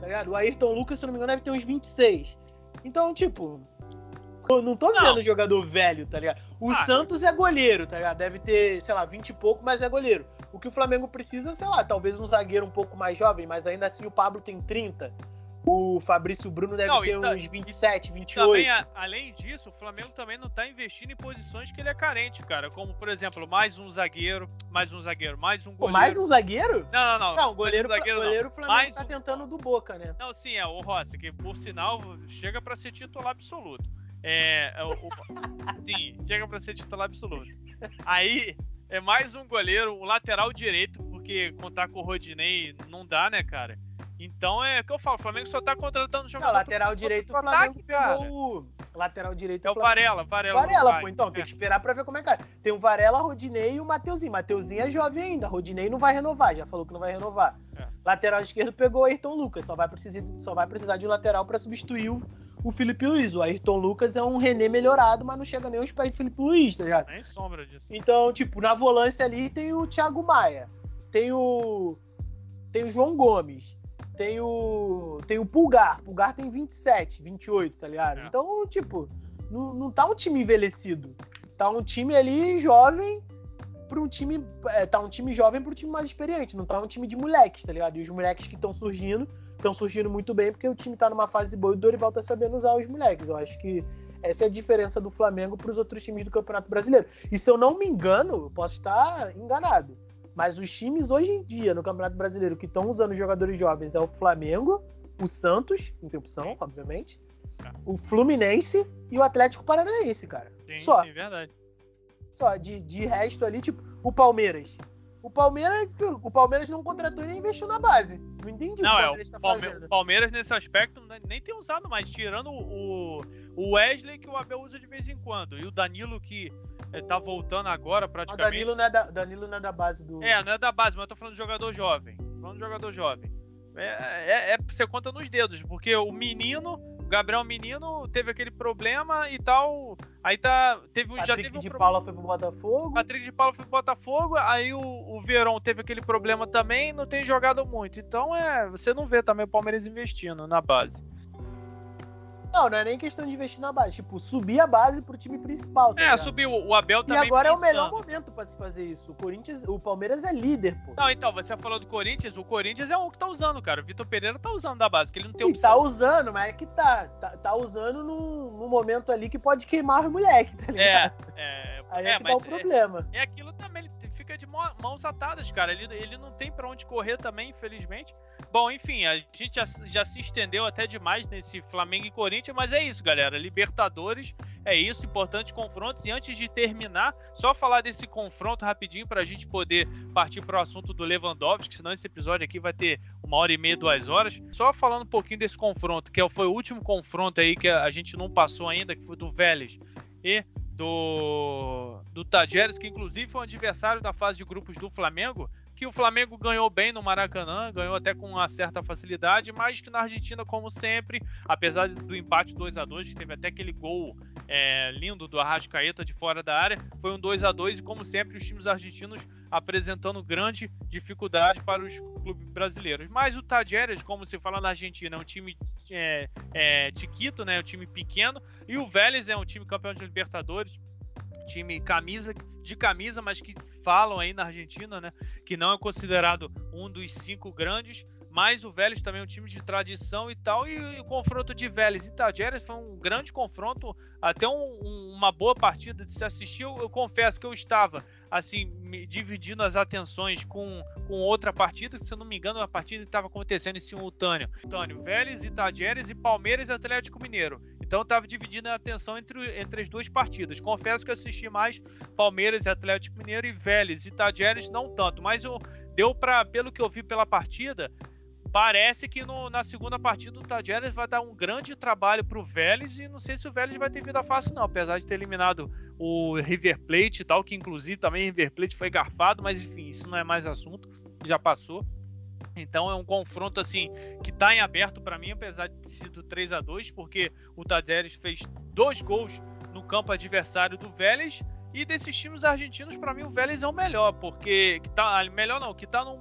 Tá ligado? O Ayrton Lucas, se não me engano, deve ter uns 26. Então, tipo, eu não tô vendo não. jogador velho, tá ligado? O ah, Santos é goleiro, tá ligado? Deve ter, sei lá, 20 e pouco, mas é goleiro. O que o Flamengo precisa, sei lá, talvez um zagueiro um pouco mais jovem, mas ainda assim o Pablo tem 30. O Fabrício Bruno deve não, ter tá, uns 27, 28. Também, além disso, o Flamengo também não tá investindo em posições que ele é carente, cara. Como, por exemplo, mais um zagueiro, mais um zagueiro, mais um goleiro. Pô, mais um zagueiro? Não, não, não. Não, goleiro, um zagueiro, goleiro não. o Flamengo mais tá um... tentando do Boca, né? Não, sim, é o Rossi, que por sinal chega para ser titular absoluto. É, é o, o... sim, chega para ser titular absoluto. Aí, é mais um goleiro, um lateral direito, porque contar com o Rodinei não dá, né, cara? Então é o que eu falo, o Flamengo só tá contratando jogador. Não, lateral direito o Flamengo ataque, pegou o. Lateral direito é o Varela, Varela. Varela, pô, então, é. tem que esperar pra ver como é que é. Tem o Varela, Rodinei e o Mateuzinho. Mateuzinho é jovem ainda, Rodinei não vai renovar, já falou que não vai renovar. É. Lateral esquerdo pegou o Ayrton Lucas, só vai precisar, só vai precisar de um lateral pra substituir o, o Felipe Luiz. O Ayrton Lucas é um René melhorado, mas não chega nem aos pés de Felipe Luiz, tá ligado? Nem sombra disso. Então, tipo, na volância ali tem o Thiago Maia, tem o. Tem o João Gomes tem o. Tem o Pulgar. Pulgar tem 27, 28, tá ligado? É. Então, tipo, não, não tá um time envelhecido. Tá um time ali jovem para um time. É, tá um time jovem para um time mais experiente. Não tá um time de moleques, tá ligado? E os moleques que estão surgindo, estão surgindo muito bem, porque o time tá numa fase boa e o Dorival tá sabendo usar os moleques. Eu acho que essa é a diferença do Flamengo para os outros times do Campeonato Brasileiro. E se eu não me engano, posso estar enganado. Mas os times hoje em dia no Campeonato Brasileiro que estão usando jogadores jovens é o Flamengo, o Santos, interrupção, obviamente, é. o Fluminense e o Atlético Paranaense, cara. Sim, Só. Sim, verdade. Só, de, de resto ali, tipo, o Palmeiras. O Palmeiras, o Palmeiras não contratou e nem investiu na base. Não entendi não, o que o Palmeiras é, o tá Palme fazendo. Palmeiras, nesse aspecto, nem tem usado mais, tirando o, o Wesley, que o Abel usa de vez em quando, e o Danilo, que é, tá voltando agora praticamente. O Danilo não, é da, Danilo não é da base do. É, não é da base, mas eu tô falando de jogador jovem. Falando de jogador jovem. É, é, é, você conta nos dedos, porque o menino, o Gabriel Menino, teve aquele problema e tal. Aí tá. Teve, Patrick já teve um de pro... Paula foi pro Botafogo. Patrick de Paula foi pro Botafogo. Aí o, o Verón teve aquele problema também, não tem jogado muito. Então é. Você não vê também o Palmeiras investindo na base. Não, não é nem questão de investir na base. Tipo, subir a base pro time principal. Tá é, ligado? subir o Abel também. E agora pensando. é o melhor momento para se fazer isso. O Corinthians, o Palmeiras é líder, pô. Não, então, você falou do Corinthians. O Corinthians é um que tá usando, cara. O Vitor Pereira tá usando da base, que ele não tem opção. tá usando, mas é que tá. Tá, tá usando num, num, momento ali que pode queimar os moleques, tá ligado? É, é. Aí é, é que tá o problema. É, é aquilo também. Ele fica de mãos atadas, cara. Ele, ele não tem para onde correr também, infelizmente. Bom, enfim, a gente já, já se estendeu até demais nesse Flamengo e Corinthians, mas é isso, galera. Libertadores é isso, importantes confrontos. E antes de terminar, só falar desse confronto rapidinho para a gente poder partir para o assunto do Lewandowski, senão esse episódio aqui vai ter uma hora e meia, duas horas. Só falando um pouquinho desse confronto, que foi o último confronto aí que a gente não passou ainda, que foi do Vélez e do, do Tajeres, que inclusive foi um adversário da fase de grupos do Flamengo que o Flamengo ganhou bem no Maracanã, ganhou até com uma certa facilidade, mas que na Argentina, como sempre, apesar do empate 2 a 2 que teve até aquele gol é, lindo do Arrascaeta de fora da área, foi um 2 a 2 e como sempre os times argentinos apresentando grande dificuldade para os clubes brasileiros. Mas o Tajeres, como se fala na Argentina, é um time é, é, tiquito, né, um time pequeno, e o Vélez é um time campeão de Libertadores, time camisa de camisa, mas que falam aí na Argentina, né, que não é considerado um dos cinco grandes, mas o Vélez também é um time de tradição e tal, e, o confronto de Vélez e Tajeres foi um grande confronto, até um, um, uma boa partida de se assistir. Eu, eu, confesso que eu estava assim me dividindo as atenções com, com outra partida, que se eu não me engano a partida estava acontecendo em simultâneo. Vélez e Tajeres e Palmeiras e Atlético Mineiro. Então estava dividindo a atenção entre, entre as duas partidas. Confesso que assisti mais Palmeiras e Atlético Mineiro e Vélez. E Tajeres não tanto, mas eu, deu para, pelo que eu vi pela partida, parece que no, na segunda partida o Tajeres vai dar um grande trabalho para o Vélez. E não sei se o Vélez vai ter vida fácil não, apesar de ter eliminado o River Plate e tal, que inclusive também River Plate foi garfado, mas enfim, isso não é mais assunto, já passou. Então é um confronto assim que está em aberto para mim, apesar de ter sido 3 a 2 porque o Tajeres fez dois gols no campo adversário do Vélez. E desses times argentinos, para mim, o Vélez é o melhor, porque que tá melhor não, que tá num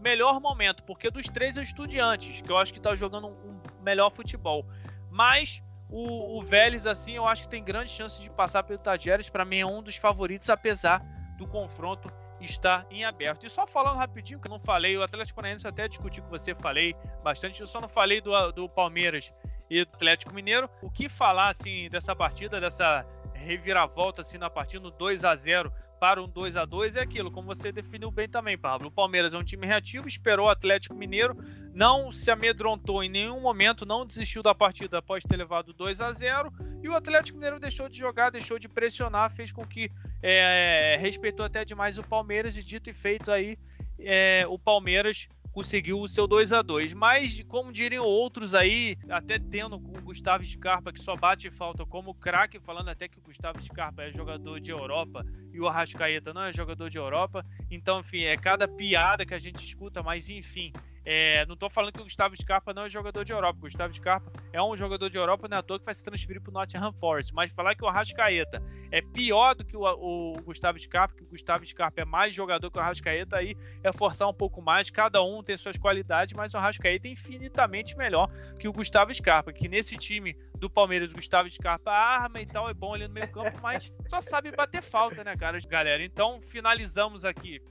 melhor momento, porque dos três é o Estudiantes, que eu acho que tá jogando um, melhor futebol. Mas o, o Vélez, assim, eu acho que tem grande chance de passar pelo Tajeres. Para mim, é um dos favoritos, apesar do confronto está em aberto. E só falando rapidinho, que eu não falei, o Atlético Paranaense até discuti com você, falei bastante, eu só não falei do, do Palmeiras e do Atlético Mineiro. O que falar, assim, dessa partida, dessa reviravolta, assim, na partida, no 2 a 0 para um 2 a 2 é aquilo, como você definiu bem também, Pablo. O Palmeiras é um time reativo, esperou o Atlético Mineiro, não se amedrontou em nenhum momento, não desistiu da partida após ter levado 2 a 0 e o Atlético Mineiro deixou de jogar, deixou de pressionar, fez com que é, respeitou até demais o Palmeiras e dito e feito aí é, o Palmeiras conseguiu o seu 2 a 2 Mas, como diriam outros aí, até tendo o Gustavo Scarpa, que só bate falta como craque, falando até que o Gustavo Scarpa é jogador de Europa e o Arrascaeta não é jogador de Europa. Então, enfim, é cada piada que a gente escuta, mas enfim, é, não estou falando que o Gustavo Scarpa não é jogador de Europa. O Gustavo Scarpa é um jogador de Europa, não é à toa que vai se transferir para o Nottingham Forest. Mas falar que o Arrascaeta é pior do que o, o, Gustavo Scarpa, que o Gustavo Scarpa é mais jogador que o Arrascaeta, aí é forçar um pouco mais. Cada um tem suas qualidades, mas o Arrascaeta é infinitamente melhor que o Gustavo Scarpa. Que nesse time do Palmeiras, o Gustavo Scarpa arma e tal, é bom ali no meio campo, mas só sabe bater falta, né, cara, galera? Então finalizamos aqui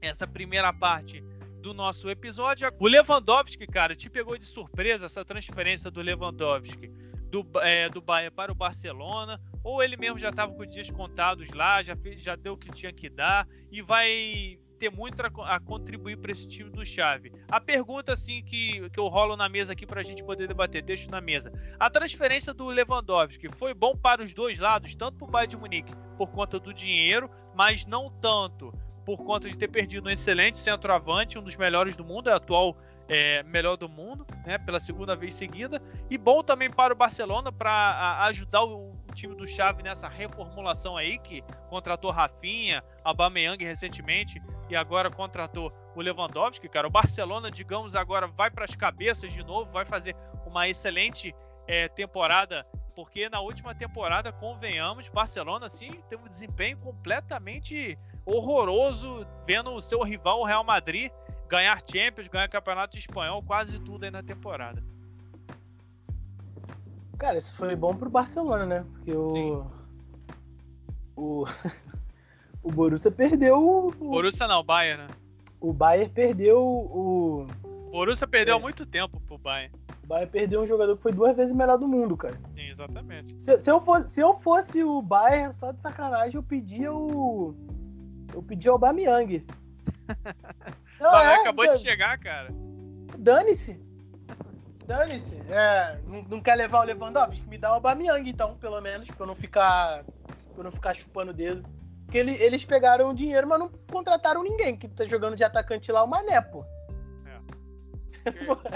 essa primeira parte do nosso episódio. O Lewandowski, cara, te pegou de surpresa essa transferência do Lewandowski do, é, do Bahia para o Barcelona, ou ele mesmo já estava com dias contados lá, já, já deu o que tinha que dar e vai ter muito a, a contribuir para esse time do Chave. A pergunta assim que, que eu rolo na mesa aqui para a gente poder debater, deixo na mesa. A transferência do Lewandowski foi bom para os dois lados, tanto para o Bayern de Munique por conta do dinheiro, mas não tanto por conta de ter perdido um excelente centroavante, um dos melhores do mundo, é atual é, melhor do mundo, né, pela segunda vez seguida, e bom também para o Barcelona para ajudar o, o, time do Xavi nessa reformulação aí que contratou Rafinha, Aubameyang recentemente e agora contratou o Lewandowski, cara. O Barcelona, digamos, agora vai para as cabeças de novo, vai fazer uma excelente é, temporada porque na última temporada, convenhamos, Barcelona sim teve um desempenho completamente horroroso vendo o seu rival, o Real Madrid, ganhar Champions, ganhar Campeonato Espanhol, quase tudo aí na temporada. Cara, isso foi bom pro Barcelona, né? Porque o. O. o Borussia perdeu. O... Borussia não, o Bayern, né? O Bayern perdeu o. O Borussia perdeu há é. muito tempo pro Bayern. O Bayern perdeu um jogador que foi duas vezes o melhor do mundo, cara. Sim, exatamente. Se, se, eu, fosse, se eu fosse o Bayern, só de sacanagem, eu pedia o. Eu pedia o Bamiang. Não, é, acabou de chegar, cara. Dane-se. Dane-se. É, não, não, quer levar o Lewandowski? Me dá o Bamiang, então, pelo menos, pra eu não ficar. Pra eu não ficar chupando o dedo. Porque ele, eles pegaram o dinheiro, mas não contrataram ninguém. Que tá jogando de atacante lá o Mané, pô.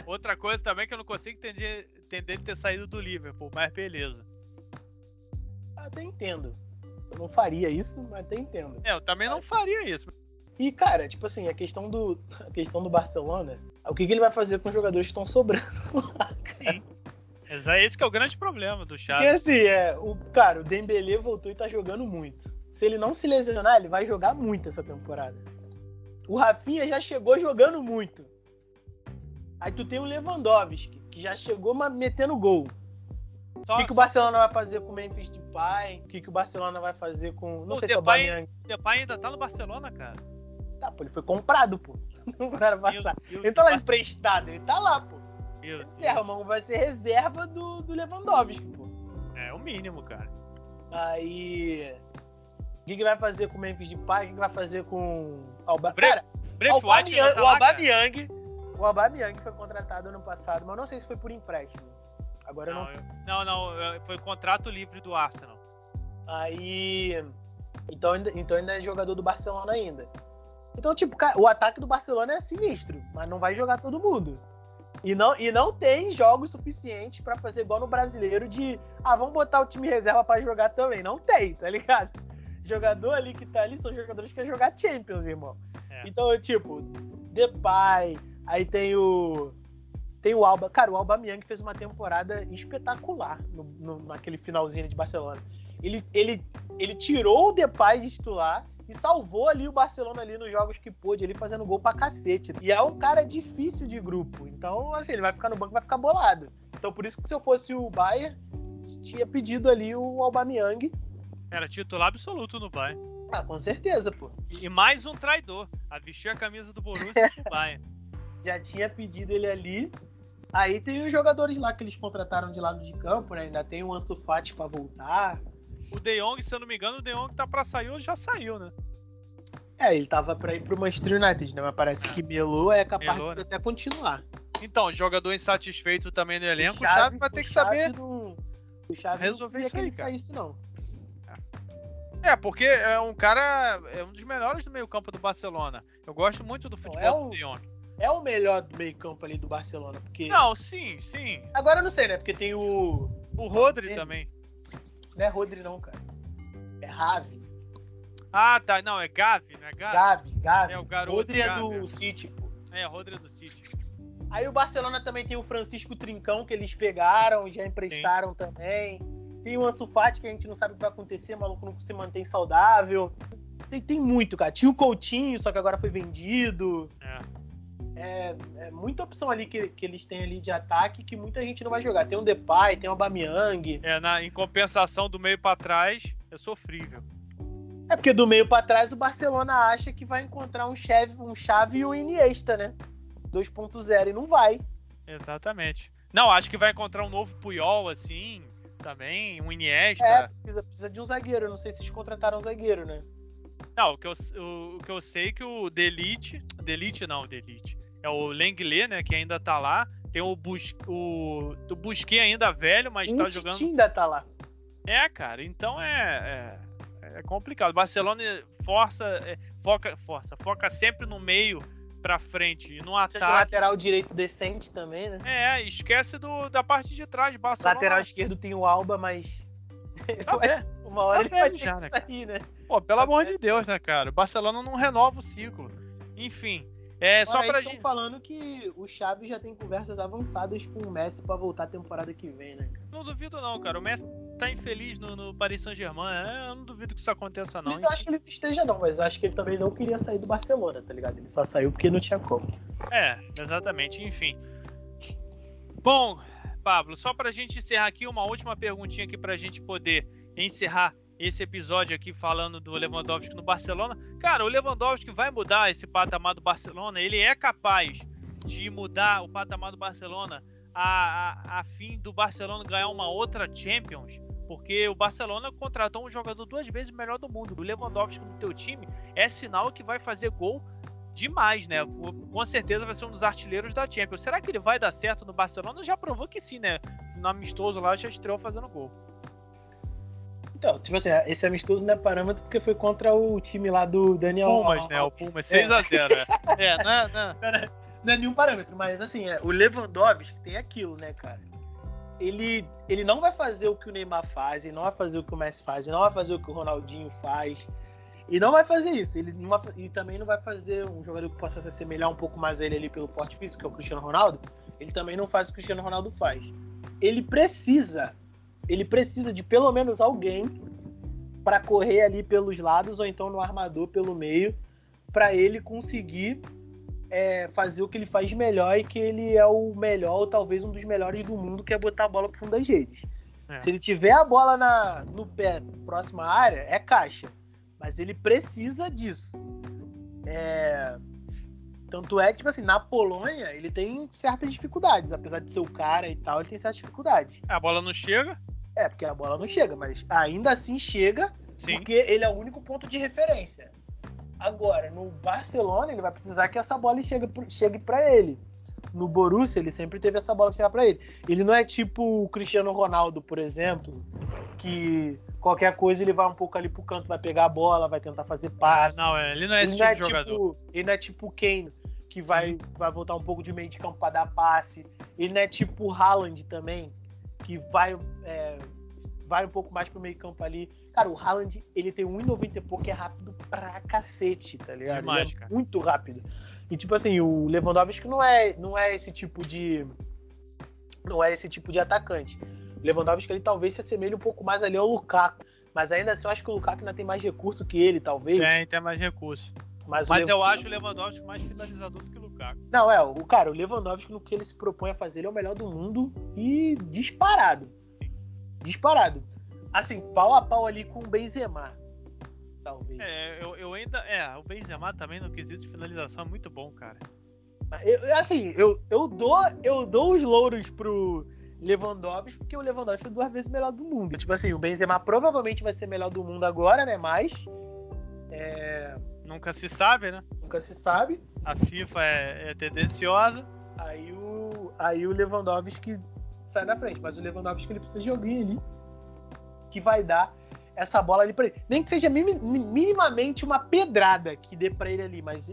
Outra coisa também que eu não consigo entender, entender ele ter saído do Liverpool, mas beleza. Até entendo. Eu não faria isso, mas até entendo. É, eu também não faria isso. E, cara, tipo assim, a questão do, a questão do Barcelona, o que, que ele vai fazer com os jogadores que estão sobrando lá, Sim. É esse que é o grande problema do Chaves. Porque assim, é, o, cara, o Dembele voltou e tá jogando muito. Se ele não se lesionar, ele vai jogar muito essa temporada. O Rafinha já chegou jogando muito. Aí tu tem o Lewandowski, que já chegou metendo gol. Só, o que, que o Barcelona vai fazer com o Memphis Depay? O que, que o Barcelona vai fazer com... Não sei Depay, se é o Bamiang. Depay ainda tá no Barcelona, cara. Tá, pô, ele foi comprado, pô. Não era passar. Ele tá lá emprestado, ele tá lá, pô. Deus reserva, mano. Vai ser reserva do, do Lewandowski, pô. É o mínimo, cara. Aí... O que, que vai fazer com o Memphis Depay? O que, que vai fazer com... Alba... Bre cara, o Aubameyang, tá o Aubameyang o Aubameyang foi contratado ano passado, mas não sei se foi por empréstimo. Agora não. Não, não, não foi contrato livre do Arsenal. Aí. Então, então ainda é jogador do Barcelona ainda. Então, tipo, o ataque do Barcelona é sinistro, mas não vai jogar todo mundo. E não, e não tem jogos suficientes para fazer igual no brasileiro de ah, vamos botar o time reserva para jogar também. Não tem, tá ligado? Jogador ali que tá ali são jogadores que querem jogar Champions, irmão. É. Então, tipo, Depay, Aí tem o. Tem o Alba. Cara, o Alba Miang fez uma temporada espetacular no, no, naquele finalzinho de Barcelona. Ele, ele, ele tirou o Depay de titular e salvou ali o Barcelona ali nos jogos que pôde, ali fazendo gol pra cacete. E é um cara difícil de grupo. Então, assim, ele vai ficar no banco vai ficar bolado. Então, por isso que se eu fosse o Bayern, tinha pedido ali o Aubameyang. Era titular absoluto no Bayern. Ah, com certeza, pô. E mais um traidor, a vestir a camisa do Borussia no Bayern já tinha pedido ele ali. Aí tem os jogadores lá que eles contrataram de lado de campo, né? Ainda tem o Ansu Fati pra voltar. O De Jong, se eu não me engano, o De Jong tá pra sair ou já saiu, né? É, ele tava pra ir pro Manchester United, né? Mas parece que Melo é capaz Melou, de né? até continuar. Então, jogador insatisfeito também no elenco, o Chave, vai ter que saber não, o Chave resolver não isso aí, que ele saísse, não. É, porque é um cara, é um dos melhores do meio campo do Barcelona. Eu gosto muito do futebol é um, do De Jong é o melhor do meio-campo ali do Barcelona, porque. Não, sim, sim. Agora eu não sei, né? Porque tem o. O Rodri tem... também. Não é Rodri, não, cara. É Ravi. Ah, tá. Não, é Gavi, né? Gavi. Gavi, Gavi. É o garoto. Rodri é do é. City, pô. É, Rodri é do City. Aí o Barcelona também tem o Francisco Trincão, que eles pegaram, já emprestaram sim. também. Tem o Ansu Fati, que a gente não sabe o que vai acontecer, o maluco não se mantém saudável. Tem, tem muito, cara. Tinha o Coutinho, só que agora foi vendido. É é, é, muita opção ali que, que eles têm ali de ataque que muita gente não vai jogar. Tem o Depay, tem o Bamiang. É, na, em compensação do meio para trás, é sofrível. É porque do meio para trás o Barcelona acha que vai encontrar um chave, um chave e o Iniesta, né? 2.0 e não vai. Exatamente. Não, acho que vai encontrar um novo Puyol assim, também, um Iniesta. É, precisa, precisa de um zagueiro. Não sei se eles contrataram um zagueiro, né? Não, o que eu, o, o que eu sei é que o Delite, Delite não, Delite, é o Lenglet, né, que ainda tá lá. Tem o, Bus, o, o Busquet ainda velho, mas o tá jogando. ainda tá lá. É, cara, então é, é, é complicado. Barcelona força, é, foca, força, foca sempre no meio pra frente e no ataque. lateral direito decente também, né? É, esquece do, da parte de trás Barcelona. Lateral esquerdo tem o Alba, mas. Tá Uma hora tá ele vai já, né, sair, né? Pô, pelo tá amor de Deus, né, cara? O Barcelona não renova o ciclo. Enfim, é só pra gente. falando que o Xavi já tem conversas avançadas com o Messi para voltar a temporada que vem, né? Não duvido não, cara. O Messi tá infeliz no, no Paris Saint-Germain. É, eu não duvido que isso aconteça não. Mas eu acho que ele esteja não, mas eu acho que ele também não queria sair do Barcelona, tá ligado? Ele só saiu porque não tinha como. É, exatamente. Enfim. Bom, Pablo, só pra gente encerrar aqui, uma última perguntinha aqui pra gente poder encerrar esse episódio aqui falando do Lewandowski no Barcelona. Cara, o Lewandowski vai mudar esse patamar do Barcelona, ele é capaz de mudar o patamar do Barcelona a, a, a fim do Barcelona ganhar uma outra Champions, porque o Barcelona contratou um jogador duas vezes melhor do mundo. O Lewandowski no teu time é sinal que vai fazer gol demais, né? Com certeza vai ser um dos artilheiros da Champions. Será que ele vai dar certo no Barcelona? Já provou que sim, né? No amistoso lá já estreou fazendo gol. Então, tipo assim, esse amistoso não é parâmetro porque foi contra o time lá do Daniel Pumas, né? O Pumas 6x0. É. é, não, não. não é nenhum parâmetro, mas assim, é, o Lewandowski tem aquilo, né, cara? Ele, ele não vai fazer o que o Neymar faz, ele não vai fazer o que o Messi faz, ele não vai fazer o que o Ronaldinho faz. E não vai fazer isso. Ele vai, e também não vai fazer um jogador que possa se assemelhar um pouco mais a ele ali pelo porte físico, que é o Cristiano Ronaldo. Ele também não faz o que o Cristiano Ronaldo faz. Ele precisa, ele precisa de pelo menos alguém para correr ali pelos lados ou então no armador pelo meio, para ele conseguir é, fazer o que ele faz melhor e que ele é o melhor, ou talvez um dos melhores do mundo, que é botar a bola pro fundo das redes. É. Se ele tiver a bola na, no pé, próxima área, é caixa. Mas ele precisa disso. É... Tanto é que, tipo assim, na Polônia, ele tem certas dificuldades. Apesar de ser o cara e tal, ele tem certas dificuldades. A bola não chega? É, porque a bola não chega, mas ainda assim chega, Sim. porque ele é o único ponto de referência. Agora, no Barcelona, ele vai precisar que essa bola chegue, chegue para ele. No Borussia, ele sempre teve essa bola chegar para ele. Ele não é tipo o Cristiano Ronaldo, por exemplo, que qualquer coisa ele vai um pouco ali pro canto, vai pegar a bola, vai tentar fazer passe. Não, ele não é esse ele tipo, é tipo jogador. Ele não é tipo o Kane, que vai, vai voltar um pouco de meio de campo para dar passe. Ele não é tipo o Haaland também, que vai, é, vai um pouco mais pro meio campo ali. Cara, o Haaland, ele tem 1,90 e pouco, é rápido pra cacete, tá ligado? Demais, é muito rápido. E tipo assim, o Lewandowski não é, não é esse tipo de não é esse tipo de atacante. O Lewandowski ele talvez se assemelhe um pouco mais ali ao Lukaku, mas ainda assim eu acho que o Lukaku ainda tem mais recurso que ele, talvez. Tem, tem mais recurso. Mas, mas eu acho o Lewandowski mais finalizador do que o Lukaku. Não, é, o cara, o Lewandowski no que ele se propõe a fazer, ele é o melhor do mundo e disparado. Disparado. Assim, pau a pau ali com o Benzema. Talvez. É, eu, eu ainda. É, o Benzema também no quesito de finalização é muito bom, cara. Eu, assim, eu, eu, dou, eu dou os louros pro Lewandowski, porque o Lewandowski foi duas vezes melhor do mundo. Tipo assim, o Benzema provavelmente vai ser melhor do mundo agora, né? Mas. É... Nunca se sabe, né? Nunca se sabe. A FIFA é, é tendenciosa. Aí o, aí o Lewandowski sai na frente, mas o Lewandowski ele precisa de alguém ali que vai dar essa bola ali para ele. Nem que seja minimamente uma pedrada que dê para ele ali, mas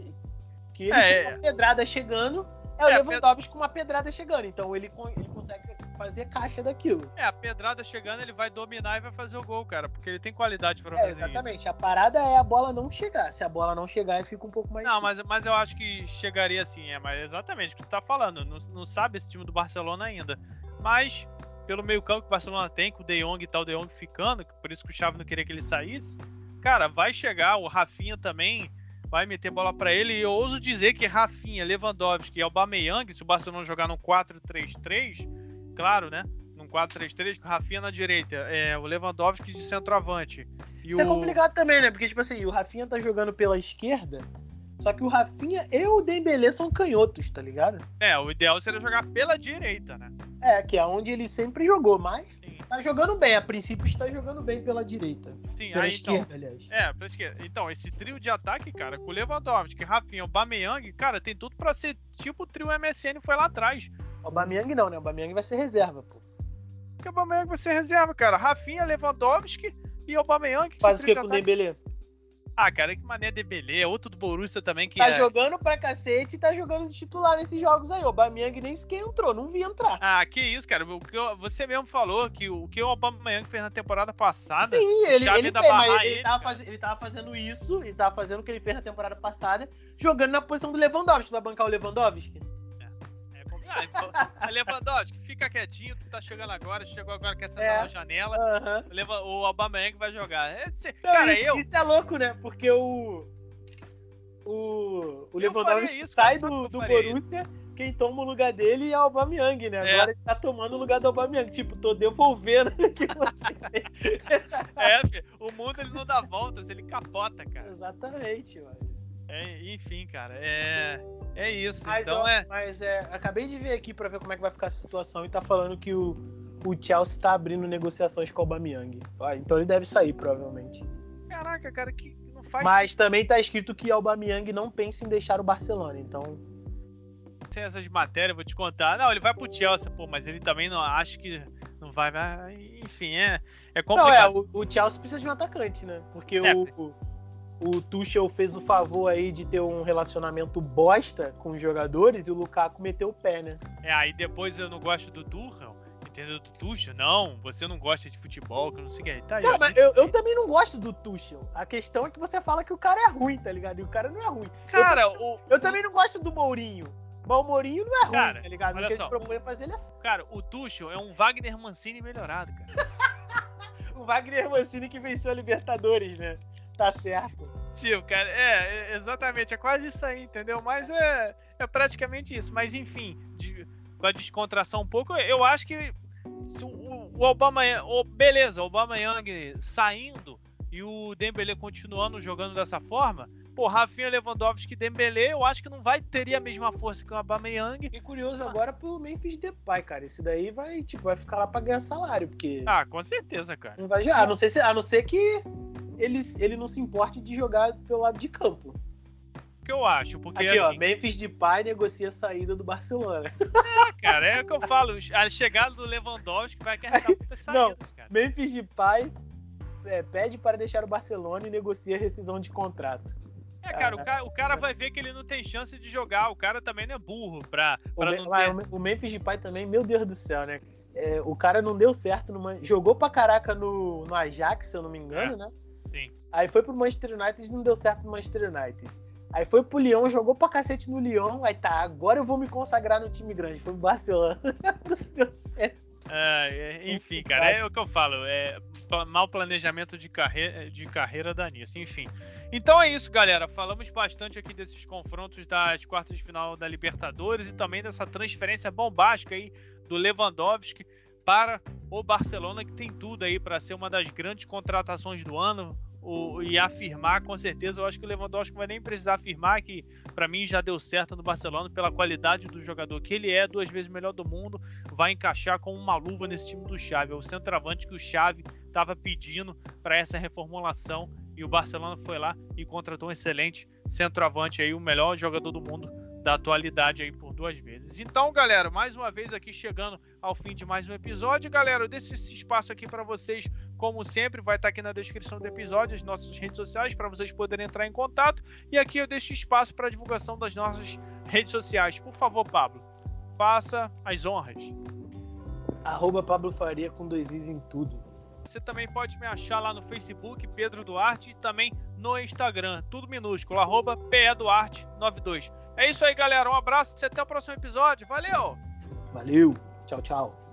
que ele é, uma pedrada chegando, é o é, Lewandowski com uma pedrada chegando. Então ele, ele consegue fazer caixa daquilo. É, a pedrada chegando, ele vai dominar e vai fazer o gol, cara, porque ele tem qualidade para é, fazer exatamente. Isso. A parada é a bola não chegar. Se a bola não chegar, ele fica um pouco mais. Não, mas, mas eu acho que chegaria assim, é, mas exatamente o que tu tá falando. Não, não sabe esse time do Barcelona ainda. Mas pelo meio campo que o Barcelona tem, com o De Jong e tal, o De Jong ficando, por isso que o Xavi não queria que ele saísse, cara, vai chegar, o Rafinha também vai meter bola para ele, e eu ouso dizer que Rafinha, Lewandowski e Aubameyang, se o Barcelona jogar no 4-3-3, claro, né, num 4-3-3, com o Rafinha na direita, é, o Lewandowski de centroavante. Isso é o... é complicado também, né, porque, tipo assim, o Rafinha tá jogando pela esquerda, só que o Rafinha e o Dembele são canhotos, tá ligado? É, o ideal seria jogar pela direita, né? É, que é onde ele sempre jogou, mas Sim. tá jogando bem. A princípio está jogando bem pela direita. Sim, pela aí, então, esquerda, então, aliás. É, pela esquerda. Então, esse trio de ataque, cara, com o Lewandowski, Rafinha, o Bameyang, cara, tem tudo para ser tipo o trio MSN foi lá atrás. O Bameyang não, né? O Bameyang vai ser reserva, pô. Que o Bameyang vai ser reserva, cara. Rafinha, Lewandowski e o Bameyang. Faz o que com o Dembele? Ah, cara, que maneira de beleza. Outro do Borussia também que Tá é... jogando pra cacete e tá jogando de titular nesses jogos aí. O Bamiang nem sequer entrou, não vi entrar. Ah, que isso, cara. O que eu, você mesmo falou que o que o Aubameyang fez na temporada passada... Sim, ele, ele fez, mas ele, ele, tava faz, ele tava fazendo isso, ele tava fazendo o que ele fez na temporada passada, jogando na posição do Lewandowski. Tu vai bancar o Lewandowski? Ah, Lewandowski, fica quietinho, tu tá chegando agora, chegou agora, quer sentar é, na janela. Uh -huh. O Aubameyang vai jogar. É, cara, isso, eu... Isso é louco, né? Porque o... O, o Lewandowski isso, sai do, do Borussia, isso. quem toma o lugar dele é o Aubameyang, né? Agora é. ele tá tomando o lugar do Aubameyang. Tipo, tô devolvendo o que você fez. É, filho, o mundo ele não dá voltas, ele capota, cara. Exatamente, mano. É, enfim, cara, é, é isso. Mas, então ó, é... mas é, acabei de ver aqui pra ver como é que vai ficar essa situação e tá falando que o, o Chelsea tá abrindo negociações com o Aubameyang. Ah, então ele deve sair, provavelmente. Caraca, cara, que não faz... Mas também tá escrito que o Aubameyang não pensa em deixar o Barcelona, então sem essas matérias, vou te contar. Não, ele vai pro Chelsea, pô, mas ele também não acho que não vai. Enfim, é, é complicado. Não, é, o, o Chelsea precisa de um atacante, né? Porque é, o, o, Tuchel fez o favor aí de ter um relacionamento bosta com os jogadores e o Lukaku meteu o pé, né? É, aí depois eu não gosto do Tuchel, entendeu? Do Tuchel, não, você não gosta de futebol, que eu não sei o que. Tá, não, mas eu, eu, também não gosto do Tuchel. A questão é que você fala que o cara é ruim, tá ligado? E o cara não é ruim. Cara, eu, o... eu também não gosto do Mourinho. Mas o Mourinho não é ruim, cara, tá ligado? O que só, ele propõe fazer, ele é Cara, o Tuchel é um Wagner Mancini melhorado, cara. o Wagner Mancini que venceu a Libertadores, né? Tá certo. Tipo, cara, é, é, exatamente, é quase isso aí, entendeu? Mas é, é praticamente isso. Mas enfim, de, com a descontração um pouco, eu acho que o, o Obama, o, beleza, o Obama Young saindo e o Dembele continuando jogando dessa forma, Pô, Rafinha, Lewandowski Dembele, eu acho que não vai ter a mesma força que o Aubameyang. E curioso agora pro Memphis Depay, cara. Esse daí vai, tipo, vai ficar lá pra ganhar salário, porque... Ah, com certeza, cara. Não vai jogar, a não ser, a não ser que ele, ele não se importe de jogar pelo lado de campo. O que eu acho, porque Aqui, assim... ó, Memphis Depay negocia a saída do Barcelona. É, cara, é o que eu falo. A chegada do Lewandowski vai carregar muitas saídas, não, cara. Memphis Depay é, pede para deixar o Barcelona e negocia a rescisão de contrato. É, cara, o cara, o cara vai ver que ele não tem chance de jogar. O cara também não é burro pra, pra o, não ter... o Memphis Depay também, meu Deus do céu, né? É, o cara não deu certo. Numa... Jogou pra caraca no, no Ajax, se eu não me engano, é. né? Sim. Aí foi pro Manchester United e não deu certo no Manchester United. Aí foi pro Lyon, jogou pra cacete no Lyon. Aí tá, agora eu vou me consagrar no time grande. Foi pro Barcelona. não deu certo. É, enfim, cara, é o que eu falo. É mau planejamento de carreira, de carreira da nisso. Enfim. Então é isso, galera. Falamos bastante aqui desses confrontos das quartas de final da Libertadores e também dessa transferência bombástica aí do Lewandowski para o Barcelona, que tem tudo aí para ser uma das grandes contratações do ano o, e afirmar com certeza. Eu acho que o Lewandowski vai nem precisar afirmar que para mim já deu certo no Barcelona pela qualidade do jogador que ele é, duas vezes melhor do mundo, vai encaixar com uma luva nesse time do Xavi. É o centroavante que o Xavi estava pedindo para essa reformulação e o Barcelona foi lá e contratou um excelente centroavante aí, o melhor jogador do mundo da atualidade aí por duas vezes. Então, galera, mais uma vez aqui chegando ao fim de mais um episódio. Galera, eu deixo esse espaço aqui para vocês, como sempre, vai estar aqui na descrição do episódio, as nossas redes sociais, para vocês poderem entrar em contato. E aqui eu deixo espaço para divulgação das nossas redes sociais. Por favor, Pablo, faça as honras. Arroba Pablo Faria com dois is em tudo. Você também pode me achar lá no Facebook, Pedro Duarte, e também no Instagram, tudo minúsculo, arroba PEDuarte92. É isso aí, galera. Um abraço e até o próximo episódio. Valeu! Valeu! Tchau, tchau.